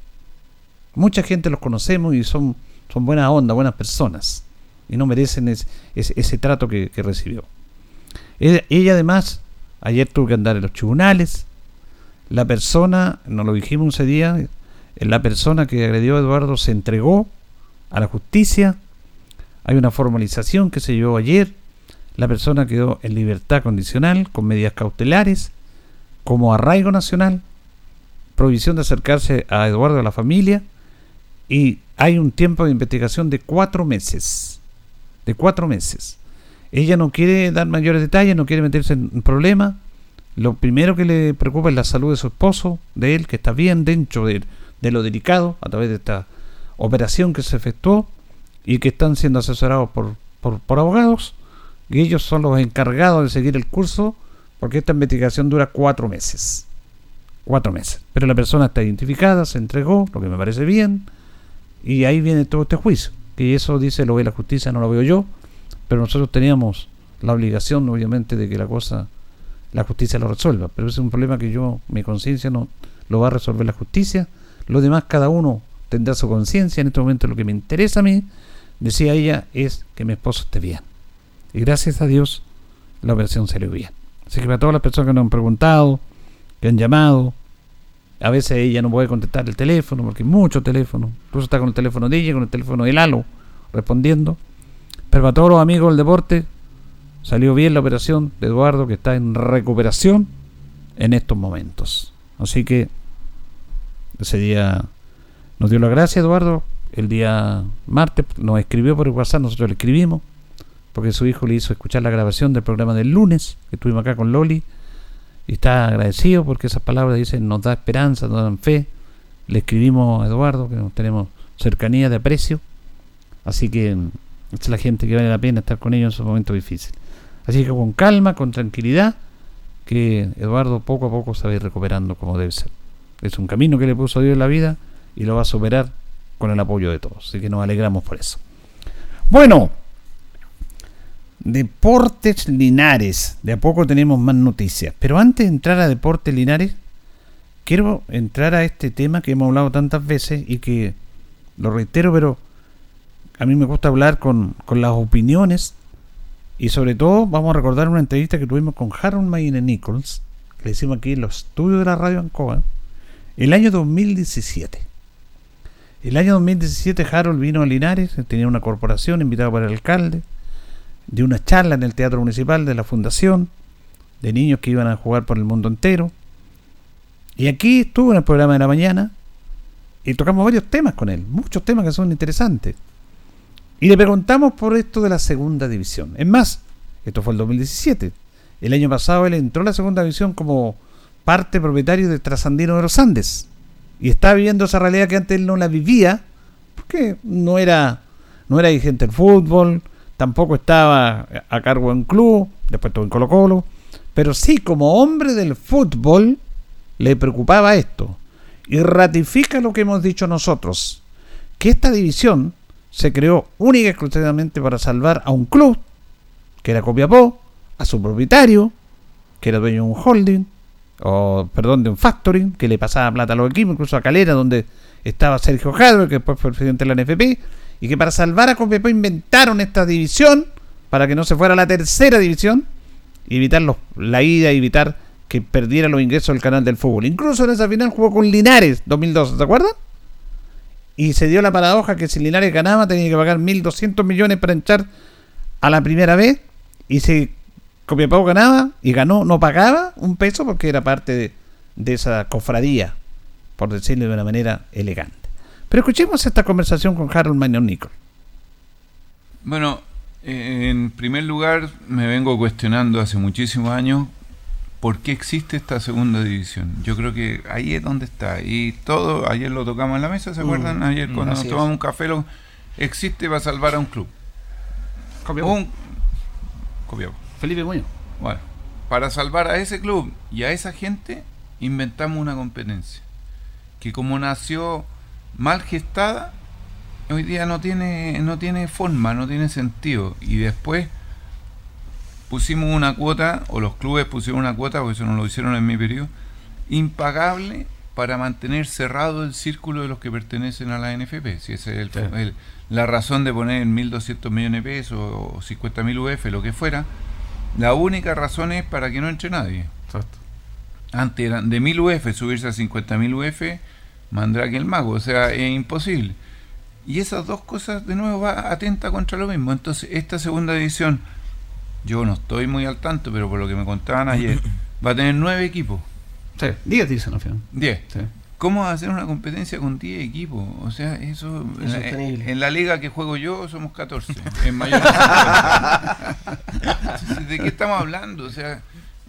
Mucha gente los conocemos y son, son buena onda, buenas personas. Y no merecen es- ese- trato que, recibió. Ella, ella además, ayer tuvo que andar en los tribunales. La persona, nos lo dijimos ese día, eh, la persona que agredió a Eduardo se entregó a la justicia. Hay una formalización que se llevó ayer. La persona quedó en libertad condicional con medidas cautelares como arraigo nacional, prohibición de acercarse a Eduardo a la familia y hay un tiempo de investigación de cuatro meses. De cuatro meses. Ella no quiere dar mayores detalles, no quiere meterse en problemas. Lo primero que le preocupa es la salud de su esposo, de él, que está bien dentro de, de lo delicado a través de esta operación que se efectuó y que están siendo asesorados por, por abogados. Y ellos son los encargados de seguir el curso porque esta investigación dura cuatro meses. Cuatro meses. Pero la persona está identificada, se entregó, lo que me parece bien. Y ahí viene todo este juicio. Que eso dice lo ve la justicia, no lo veo yo. Pero nosotros teníamos la obligación, obviamente, de que la cosa, la justicia lo resuelva. Pero ese es un problema que yo, mi conciencia no lo va a resolver la justicia. Lo demás, cada uno tendrá su conciencia. En este momento, lo que me interesa a mí, decía ella, es que mi esposo esté bien. Y gracias a Dios, la operación salió bien. Así que para todas las personas que nos han preguntado, que han llamado, a veces ella no puede contestar el teléfono porque hay mucho teléfono. Incluso está con el teléfono de ella, con el teléfono de Lalo, respondiendo. Pero para todos los amigos del deporte, salió bien la operación de Eduardo, que está en recuperación en estos momentos. Así que ese día nos dio la gracia, Eduardo. El día martes nos escribió por WhatsApp, nosotros le escribimos, porque su hijo le hizo escuchar la grabación del programa del lunes, que estuvimos acá con Loli, y está agradecido porque esas palabras dicen nos da esperanza, nos dan fe. Le escribimos a Eduardo, que nos tenemos cercanía de aprecio, así que mm, es la gente que vale la pena estar con ellos en esos momentos difíciles. Así que con calma, con tranquilidad, que Eduardo poco a poco se va a ir recuperando como debe ser. Es un camino que le puso Dios en la vida y lo va a superar con el apoyo de todos. Así que nos alegramos por eso. Bueno, Deportes Linares. De a poco tenemos más noticias. Pero antes de entrar a Deportes Linares, quiero entrar a este tema que hemos hablado tantas veces y que lo reitero, pero a mí me gusta hablar con, con las opiniones y sobre todo vamos a recordar una entrevista que tuvimos con Harold Mayne Nichols, que le hicimos aquí en los estudios de la radio Ancoa, el año 2017. El año 2017 Harold vino a Linares, tenía una corporación invitado por el alcalde, de una charla en el Teatro Municipal de la Fundación, de niños que iban a jugar por el mundo entero. Y aquí estuvo en el programa de la mañana y tocamos varios temas con él, muchos temas que son interesantes. Y le preguntamos por esto de la segunda división. Es más, esto fue el 2017. El año pasado él entró a la segunda división como parte propietario de Trasandino de los Andes. Y está viviendo esa realidad que antes él no la vivía, porque no era, no era dirigente del fútbol, tampoco estaba a cargo de un club, después estuvo en Colo Colo, pero sí como hombre del fútbol le preocupaba esto. Y ratifica lo que hemos dicho nosotros, que esta división se creó única y exclusivamente para salvar a un club, que era Copiapó, a su propietario, que era dueño de un holding, o perdón, de un factoring, que le pasaba plata a los equipos, incluso a Calera, donde estaba Sergio Jadro, que después fue el presidente de la NFP, y que para salvar a Copiapó inventaron esta división para que no se fuera a la tercera división y evitar la ida evitar que perdiera los ingresos del canal del fútbol. Incluso en esa final jugó con Linares 2012, ¿se acuerdan? Y se dio la paradoja que si Linares ganaba tenía que pagar 1.200 millones para entrar a la primera vez. Y si Copiapó ganaba y ganó, no pagaba un peso porque era parte de esa cofradía, por decirlo de una manera elegante. Pero escuchemos esta conversación con Harold Magnon Nicol. Bueno, en primer lugar me vengo cuestionando hace muchísimos años por qué existe esta segunda división. Yo creo que ahí es donde está. Y todo, ayer lo tocamos en la mesa, ¿se Mm, acuerdan? Ayer mm, cuando nos es. tomamos un café, lo, existe para salvar a un club. Copiapó. Un, Copiapó. Felipe Muñoz. Bueno, para salvar a ese club y a esa gente, inventamos una competencia. Que como nació mal gestada, hoy día no tiene, no tiene forma, no tiene sentido. Y después pusimos una cuota, o los clubes pusieron una cuota, porque eso no lo hicieron en mi periodo, impagable para mantener cerrado el círculo de los que pertenecen a la NFP. Si esa es el- el- la razón de poner 1.200 millones de pesos o 50.000 UF, lo que fuera, la única razón es para que no entre nadie. Antes eran de 1.000 UF, subirse a 50.000 UF, Mandrake el mago, o sea, es imposible. Y esas dos cosas, de nuevo, va atenta contra lo mismo. Entonces, esta segunda división, yo no estoy muy al tanto, pero por lo que me contaban ayer, va a tener nueve equipos. Sí, 10 dicen al final. 10. ¿Cómo va a hacer una competencia con 10 equipos? O sea, eso. En la, Insostenible. en la liga que juego yo somos 14. En mayor. ¿De qué estamos hablando? O sea,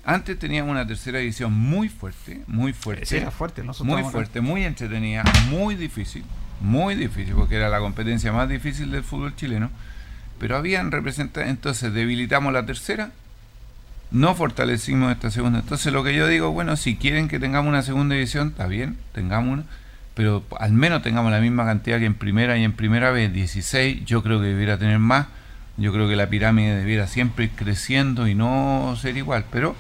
antes teníamos una tercera división muy fuerte, muy fuerte. Sí, era fuerte, nosotros muy acá. fuerte, muy entretenida, muy difícil. Muy difícil, porque era la competencia más difícil del fútbol chileno. Pero habían representantes. Entonces, debilitamos la tercera no fortalecimos esta segunda. Entonces lo que yo digo, bueno, si quieren que tengamos una segunda división, está bien, tengamos una, pero al menos tengamos la misma cantidad que en primera y en primera vez, 16, yo creo que debiera tener más, yo creo que la pirámide debiera siempre ir creciendo y no ser igual, pero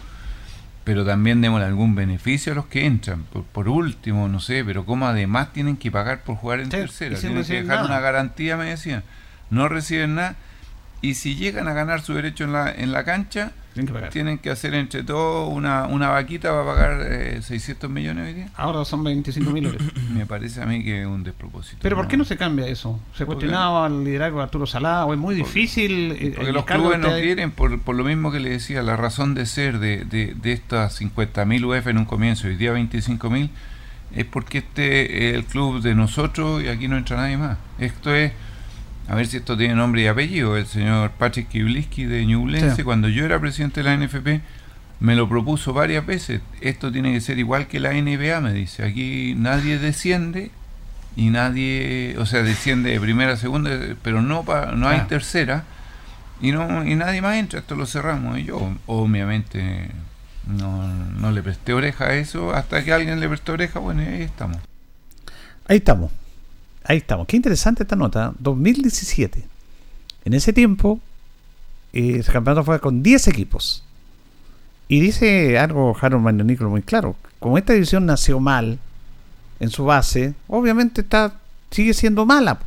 pero también démosle algún beneficio a los que entran. Por, por último, no sé, pero como además tienen que pagar por jugar en Sí, tercera, tienen que dejar nada. una garantía, me decían. No reciben nada. Y si llegan a ganar su derecho en la, en la cancha, Tienen que pagar. tienen que hacer entre todos una, una vaquita para pagar eh, 600 millones hoy día. Ahora son 25 mil. Me parece a mí que es un despropósito. Pero ¿por qué no se cambia eso? Se cuestionaba el liderazgo de Arturo Salá, o es muy difícil. Porque los clubes no quieren, por, por lo mismo que le decía, la razón de ser de, de, de estas 50.000 UF en un comienzo y hoy día 25.000 es porque este es el club de nosotros y aquí no entra nadie más. Esto es, a ver si esto tiene nombre y apellido, el señor Patrick Kibliski de Ñublense, Sí. cuando yo era presidente de la NFP, me lo propuso varias veces. Esto tiene que ser igual que la NBA, me dice. Aquí nadie desciende y nadie, o sea, desciende de primera a segunda, pero no pa- no hay Ah. tercera y no y nadie más entra, esto lo cerramos y yo obviamente no, no le presté oreja a eso hasta que alguien le prestó oreja, bueno, ahí estamos. Ahí estamos. Ahí estamos. Qué interesante esta nota. 2017. En ese tiempo, eh, ese campeonato fue con 10 equipos. Y dice algo Harold Magnonicolo muy claro. Como esta división nació mal en su base, obviamente está sigue siendo mala.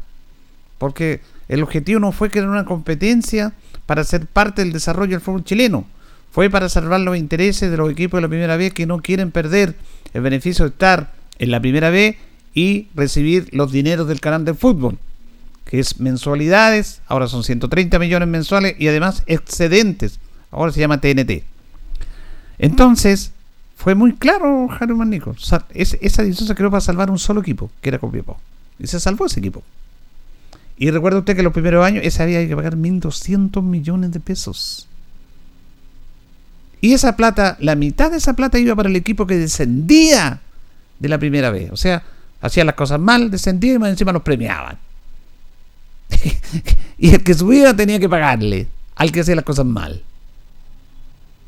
Porque el objetivo no fue crear una competencia para ser parte del desarrollo del fútbol chileno. Fue para salvar los intereses de los equipos de la primera vez que no quieren perder el beneficio de estar en la primera vez y recibir los dineros del canal del fútbol, que es mensualidades, ahora son 130 millones mensuales y además excedentes, ahora se llama TNT. Entonces, fue muy claro Jairo Manico. Es- esa división se creó para salvar un solo equipo, que era Copiapó. Y se salvó ese equipo. Y recuerda usted que los primeros años ese había que pagar 1.200 millones de pesos. Y esa plata, la mitad de esa plata iba para el equipo que descendía de la primera vez. O sea, hacían las cosas mal, descendía y encima los premiaban. y el que subía tenía que pagarle al que hacía las cosas mal.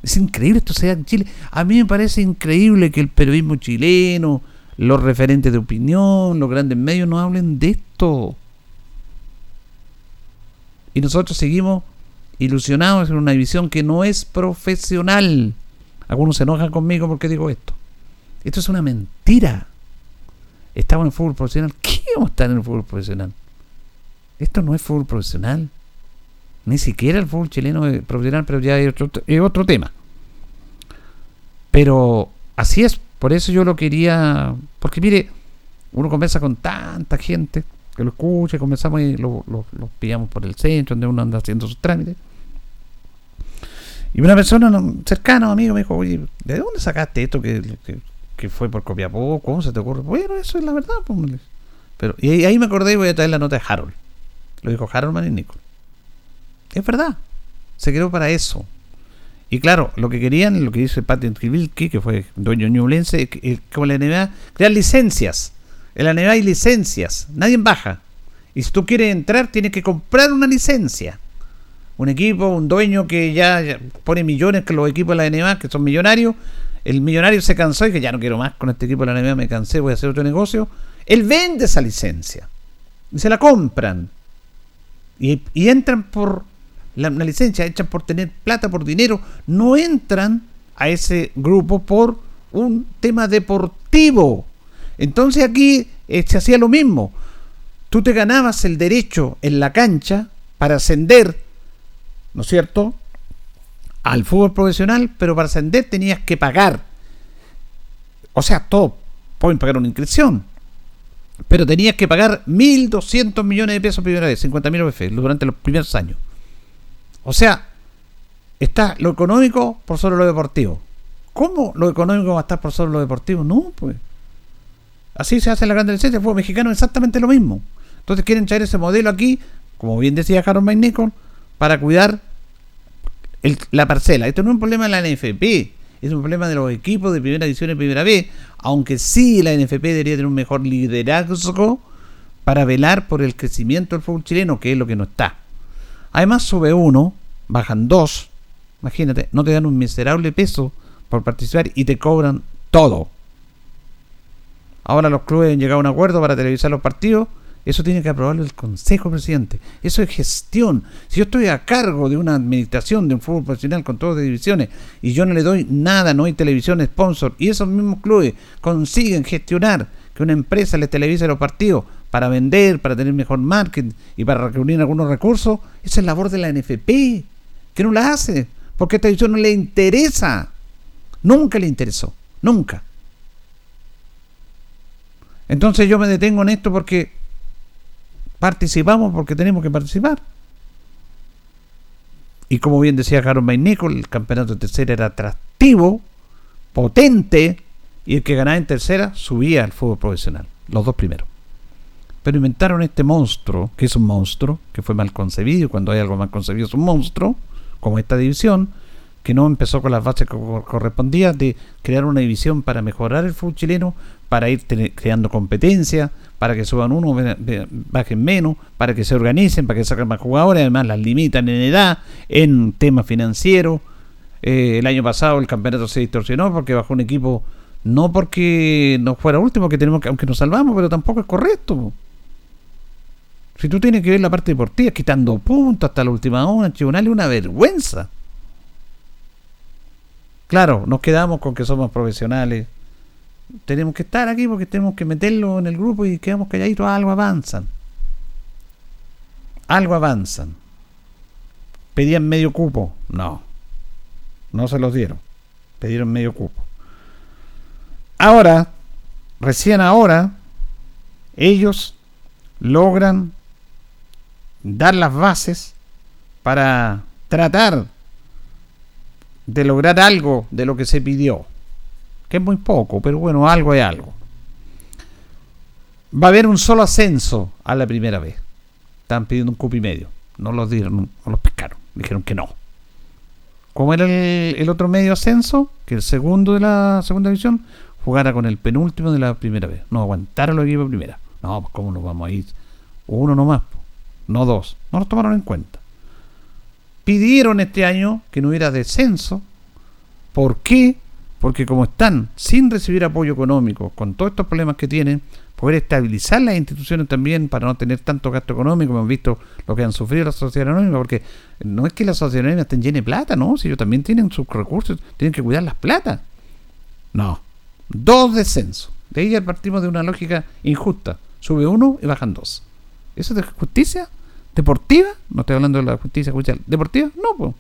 Es increíble esto sea en Chile. A mí me parece increíble que el periodismo chileno, los referentes de opinión, los grandes medios no hablen de esto. Y nosotros seguimos ilusionados en una división que no es profesional. Algunos se enojan conmigo porque digo esto. Esto es una mentira. Estamos en el fútbol profesional. ¿Qué vamos a estar en el fútbol profesional? Esto no es fútbol profesional. Ni siquiera el fútbol chileno es profesional, pero ya es otro, es otro tema. Pero así es. Por eso yo lo quería. Porque mire, uno conversa con tanta gente que lo escuche, comenzamos y lo, lo- pillamos por el centro, donde uno anda haciendo sus trámites. Y una persona cercana, amigo, me dijo, oye, ¿de dónde sacaste esto que, que fue por Copiapó? ¿Cómo se te ocurre? Bueno, eso es la verdad. pues. Pero, y ahí, me acordé y voy a traer la nota de Harold. Lo dijo Harold Manin Nicol. Es verdad. Se creó para eso. Y claro, lo que querían, lo que dice Patrick Kivilki, que fue dueño que- eh, como la NBA, crear licencias. En la NBA hay licencias. Nadie baja. Y si tú quieres entrar, tienes que comprar una licencia. Un equipo, un dueño que ya, ya pone millones que los equipos de la NBA, que son millonarios. El millonario se cansó y que ya no quiero más con este equipo de la NBA, me cansé, voy a hacer otro negocio. Él vende esa licencia. Y se la compran. Y, entran por la, licencia, echan por tener plata, por dinero. No entran a ese grupo por un tema deportivo. Entonces aquí eh, se hacía lo mismo. Tú te ganabas el derecho en la cancha para ascender, ¿no es cierto? Al fútbol profesional, pero para ascender tenías que pagar. O sea, todos pueden pagar una inscripción. Pero tenías que pagar 1.200 millones de pesos primera vez, 50.000 UF durante los primeros años. O sea, está lo económico por sobre lo deportivo. ¿Cómo lo económico va a estar por sobre lo deportivo? No, pues. Así se hace la grande licencia. El fútbol mexicano exactamente lo mismo. Entonces quieren traer ese modelo aquí, como bien decía Harold McNichol, para cuidar la parcela. Esto no es un problema de la NFP, es un problema de los equipos de primera división y primera B, aunque sí la NFP debería tener un mejor liderazgo para velar por el crecimiento del fútbol chileno, que es lo que no está. Además sube uno, bajan dos, imagínate, no te dan un miserable peso por participar y te cobran todo. Ahora los clubes han llegado a un acuerdo para televisar los partidos. Eso tiene que aprobarlo el Consejo Presidente. Eso es gestión. Si yo estoy a cargo de una administración de un fútbol profesional con todas las divisiones y yo no le doy nada, no hay televisión sponsor, y esos mismos clubes consiguen gestionar que una empresa les televise los partidos para vender, para tener mejor marketing y para reunir algunos recursos, esa es labor de la NFP, que no la hace, porque a esta división no le interesa. Nunca le interesó. Nunca. Entonces yo me detengo en esto porque participamos porque tenemos que participar. Y como bien decía Harold Nicol, el campeonato de tercera era atractivo, potente, y el que ganaba en tercera subía al fútbol profesional, los dos primeros. Pero inventaron este monstruo, que es un monstruo, que fue mal concebido, y cuando hay algo mal concebido es un monstruo, como esta división, que no empezó con las bases que cor- correspondían de crear una división para mejorar el fútbol chileno, para ir creando competencia, para que suban uno, bajen menos, para que se organicen, para que saquen más jugadores, además las limitan en edad, en temas financieros. Eh, el año pasado el campeonato se distorsionó porque bajó un equipo, no porque no fuera último, que tenemos que, aunque nos salvamos, pero tampoco es correcto. Si tú tienes que ver la parte deportiva, quitando puntos hasta la última hora, tribunal es una vergüenza. Claro, nos quedamos con que somos profesionales. Tenemos que estar aquí porque tenemos que meterlo en el grupo y quedamos calladitos, algo avanzan. Algo avanzan. Pedían medio cupo. No. No se los dieron. Pidieron medio cupo. Ahora, recién ahora, ellos logran dar las bases para tratar de lograr algo de lo que se pidió. Que es muy poco, pero bueno, algo es algo. Va a haber un solo ascenso a la primera vez. Están pidiendo un cupo y medio. No los dieron, no los pescaron. Dijeron que no. ¿Cómo era el, el otro medio ascenso? Que el segundo de la segunda división jugara con el penúltimo de la primera vez. No aguantaron los equipos primera. No, pues cómo nos vamos a ir. Uno nomás, no dos. No los tomaron en cuenta. Pidieron este año que no hubiera descenso. ¿Por qué? Porque como están sin recibir apoyo económico, con todos estos problemas que tienen, poder estabilizar las instituciones también para no tener tanto gasto económico. Hemos visto lo que han sufrido las sociedades anónimas, porque no es que las sociedades anónimas estén llenas de plata, no, si ellos también tienen sus recursos, tienen que cuidar las plata. No, dos descensos. De ahí ya partimos de una lógica injusta. Sube uno y bajan dos. ¿Eso es justicia? ¿Deportiva? No estoy hablando de la justicia judicial. ¿Deportiva? No, pues.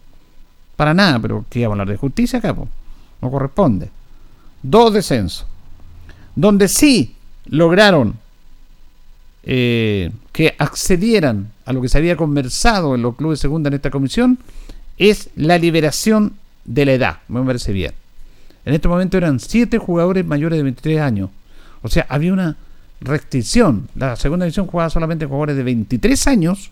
Para nada, pero que íbamos a hablar de justicia acá, pues. No corresponde. Dos descensos. Donde sí lograron eh, que accedieran a lo que se había conversado en los clubes segunda en esta comisión es la liberación de la edad. Me parece bien. En este momento eran siete jugadores mayores de 23 años. O sea, había una restricción. La segunda división jugaba solamente jugadores de 23 años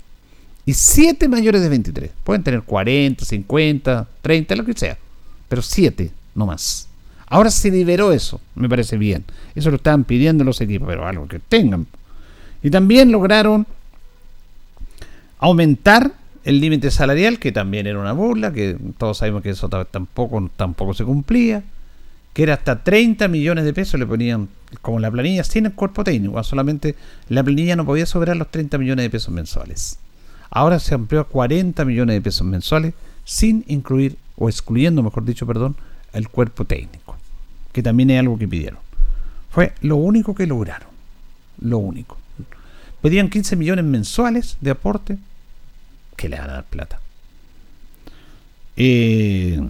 y 7 mayores de 23. Pueden tener 40, 50, 30, lo que sea. Pero 7, no más. Ahora se liberó eso, me parece bien. Eso lo estaban pidiendo los equipos, pero algo que tengan. Y también lograron aumentar el límite salarial, que también era una burla, que todos sabemos que eso tampoco, tampoco se cumplía, que era hasta 30 millones de pesos, le ponían como la planilla sin el cuerpo técnico, solamente la planilla no podía sobrar los 30 millones de pesos mensuales. Ahora se amplió a 40 millones de pesos mensuales sin incluir, o excluyendo, mejor dicho, perdón, el cuerpo técnico, que también es algo que pidieron. Fue lo único que lograron, lo único. Pedían 15 millones mensuales de aporte, que le van a dar plata. Eh,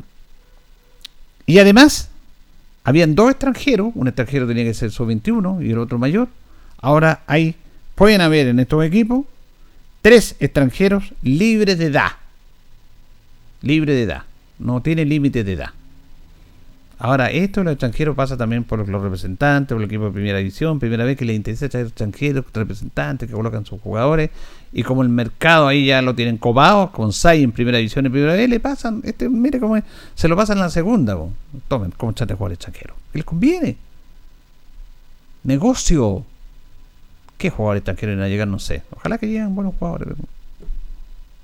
y además, habían dos extranjeros, un extranjero tenía que ser sub-21 y el otro mayor. Ahora hay, pueden haber en estos equipos tres extranjeros libres de edad. Libre de edad. No tiene límite de edad. Ahora, esto los extranjeros pasa también por los representantes, por el equipo de primera división, primera vez que les interesa traer extranjeros, representantes que colocan sus jugadores, y como el mercado ahí ya lo tienen cobado, con SAI en primera división y primera vez, le pasan, este, mire cómo es, se lo pasan en la segunda, tomen, como chate jugador extranjero. ¿Qué les conviene? Negocio. ¿Qué jugadores extranjeros van a llegar? No sé. Ojalá que lleguen buenos jugadores.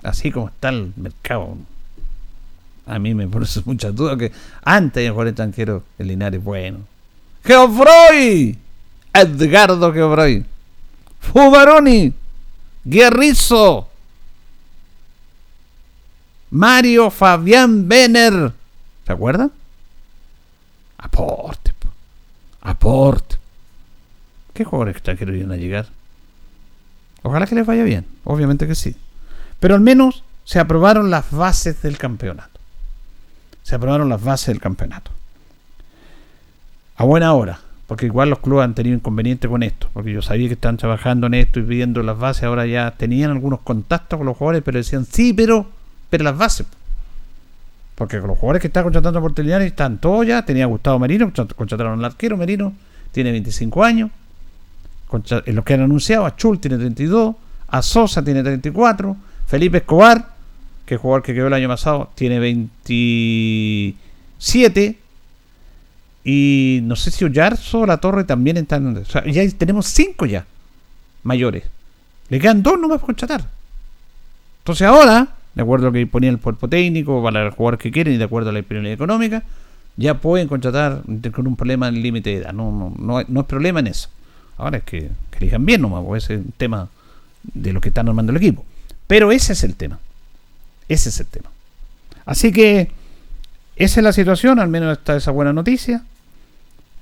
Así como está el mercado. A mí me pone muchas dudas que antes de jugador extranjero, el Linares bueno. Geofroy. Edgardo Geofroy. Fubaroni. Guerrizo. Mario Fabián Benner. ¿Se acuerdan? Aporte. Aporte. ¿Qué jugadores extranjeros iban a llegar? Ojalá que les vaya bien, obviamente que sí. Pero al menos se aprobaron las bases del campeonato. Se aprobaron las bases del campeonato. A buena hora, porque igual los clubes han tenido inconveniente con esto, porque yo sabía que estaban trabajando en esto y viendo las bases, ahora ya tenían algunos contactos con los jugadores, pero decían, sí, pero, pero las bases. Porque los jugadores que están contratando por Telinares están todos ya, tenía Gustavo Merino, contrataron al arquero Merino, tiene 25 años, en los que han anunciado, a Chul tiene 32, a Sosa tiene 34, Felipe Escobar, que es jugador que quedó el año pasado, tiene 27, y no sé si Ollarzo o La Torre también están. O sea, ya tenemos 5 ya, mayores. Le quedan dos nomás para contratar. Entonces ahora, de acuerdo a lo que ponía el cuerpo técnico, para los jugadores que quieren y de acuerdo a la disponibilidad económica, ya pueden contratar con un problema en límite de edad. No, no, no, no es problema en eso. Ahora es que, que elijan bien nomás, porque ese es un tema de lo que están armando el equipo. Pero ese es el tema. Ese es el tema. Así que esa es la situación, al menos está esa buena noticia.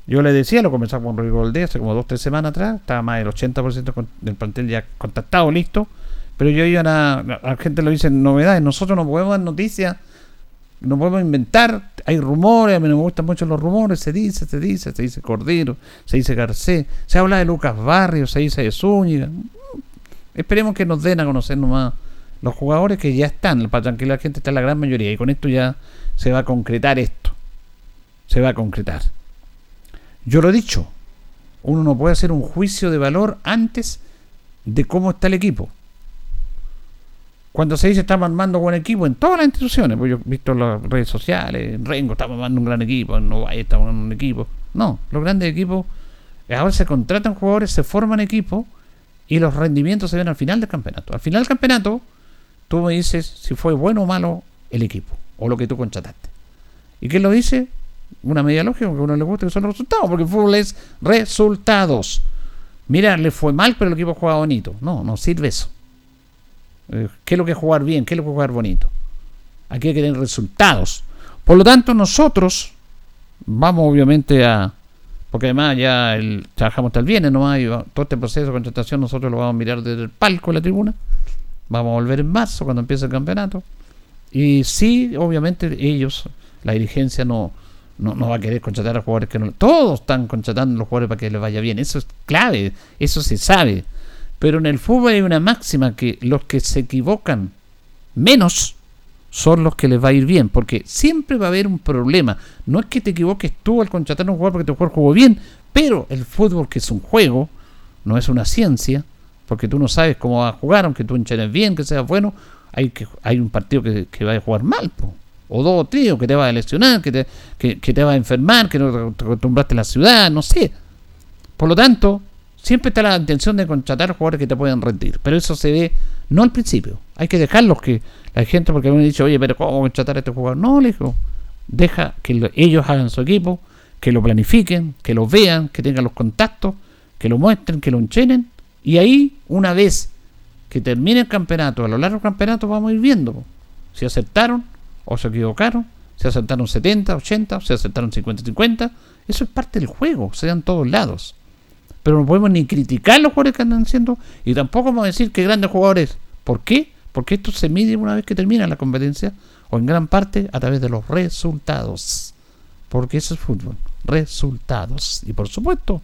Yo le decía, lo comenzamos con Rodrigo Valdés hace como dos o tres semanas atrás, estaba más del 80% del plantel ya contactado, listo. Pero yo iban a, la gente lo dice novedades, nosotros no podemos dar noticias, no podemos inventar, hay rumores, a mí me gustan mucho los rumores, se dice, se dice, se dice Cordero, se dice Garcés, se habla de Lucas Barrios, se dice de Zúñiga. Esperemos que nos den a conocer nomás los jugadores que ya están, para tranquilizar la gente está la gran mayoría, y con esto ya se va a concretar esto. Se va a concretar. Yo lo he dicho, uno no puede hacer un juicio de valor antes de cómo está el equipo. Cuando se dice estamos armando buen equipo en todas las instituciones, pues yo he visto en las redes sociales, en Rengo estamos armando un gran equipo, en Novaya estamos armando un equipo. No, los grandes equipos, ahora se contratan jugadores, se forman equipos y los rendimientos se ven al final del campeonato. Al final del campeonato, tú me dices si fue bueno o malo el equipo o lo que tú contrataste. ¿Y quién lo dice? Una media lógica que a uno le gusta que son los resultados, porque el fútbol es resultados. Mira, le fue mal, pero el equipo juega bonito. No, no sirve eso. Eh, ¿Qué es lo que es jugar bien? ¿Qué es lo que es jugar bonito? Aquí hay que tener resultados. Por lo tanto, nosotros vamos obviamente a... Porque además ya el, trabajamos hasta el viernes todo este proceso de contratación nosotros lo vamos a mirar desde el palco de la tribuna. Vamos a volver en marzo cuando empiece el campeonato. Y sí, obviamente ellos, la dirigencia no, no, no va a querer contratar a jugadores que no... Todos están contratando a los jugadores para que les vaya bien. Eso es clave, eso se sabe. Pero en el fútbol hay una máxima que los que se equivocan menos son los que les va a ir bien, porque siempre va a haber un problema. No es que te equivoques tú al contratar a un jugador porque tu jugador jugó bien, pero el fútbol que es un juego, no es una ciencia, porque tú no sabes cómo va a jugar, aunque tú enchenes bien, que seas bueno, hay que hay un partido que, que va a jugar mal, po. o dos o tres, o que te va a lesionar, que te, que, que te va a enfermar, que no te acostumbraste a la ciudad, no sé. Por lo tanto, siempre está la intención de contratar jugadores que te puedan rendir, pero eso se ve no al principio. Hay que dejarlos que la gente, porque me han dicho, oye, pero ¿cómo contratar a este jugador? No, le digo, deja que lo- ellos hagan su equipo, que lo planifiquen, que lo vean, que tengan los contactos, que lo muestren, que lo enchenen, y ahí, una vez que termine el campeonato, a lo largo del campeonato vamos a ir viendo si aceptaron o se equivocaron, si aceptaron 70, 80, o si aceptaron 50, 50. Eso es parte del juego, se da en todos lados. Pero no podemos ni criticar los jugadores que andan haciendo y tampoco vamos a decir que grandes jugadores. ¿Por qué? Porque esto se mide una vez que termina la competencia o en gran parte a través de los resultados. Porque eso es fútbol. Resultados. Y por supuesto,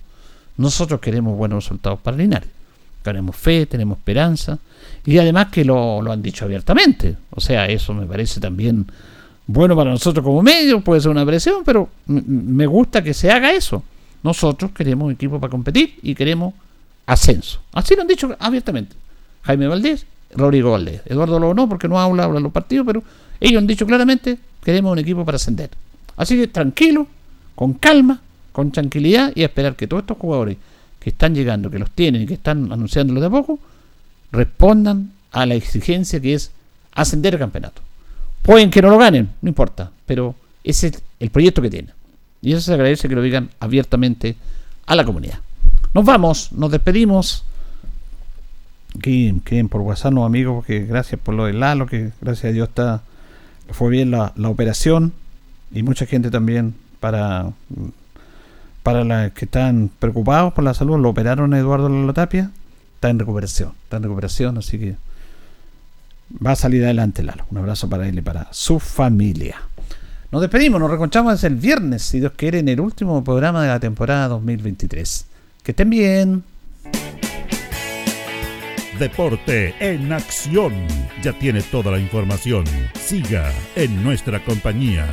nosotros queremos buenos resultados para Linares. Tenemos fe, tenemos esperanza. Y además que lo, lo han dicho abiertamente. O sea, eso me parece también bueno para nosotros como medio. Puede ser una presión, pero me gusta que se haga eso. Nosotros queremos equipo para competir y queremos ascenso. Así lo han dicho abiertamente. Jaime Valdés, Rodrigo Valdés. Eduardo Lobo no, porque no habla, habla los partidos, pero ellos han dicho claramente, queremos un equipo para ascender. Así que tranquilo, con calma, con tranquilidad y esperar que todos estos jugadores que están llegando, que los tienen y que están anunciándolos de a poco, respondan a la exigencia que es ascender el campeonato. Pueden que no lo ganen, no importa, pero ese es el proyecto que tienen. Y eso se agradece que lo digan abiertamente a la comunidad. Nos vamos, nos despedimos. Queden, queden por WhatsApp, los amigos, porque gracias por lo de Lalo, que gracias a Dios está fue bien la, la operación y mucha gente también para para los que están preocupados por la salud, lo operaron a Eduardo Lalo Tapia, está en recuperación, está en recuperación, así que va a salir adelante Lalo. Un abrazo para él y para su familia. Nos despedimos, nos reconchamos el viernes, si Dios quiere, en el último programa de la temporada 2023. Que estén bien. Deporte en acción. Ya tiene toda la información. Siga en nuestra compañía.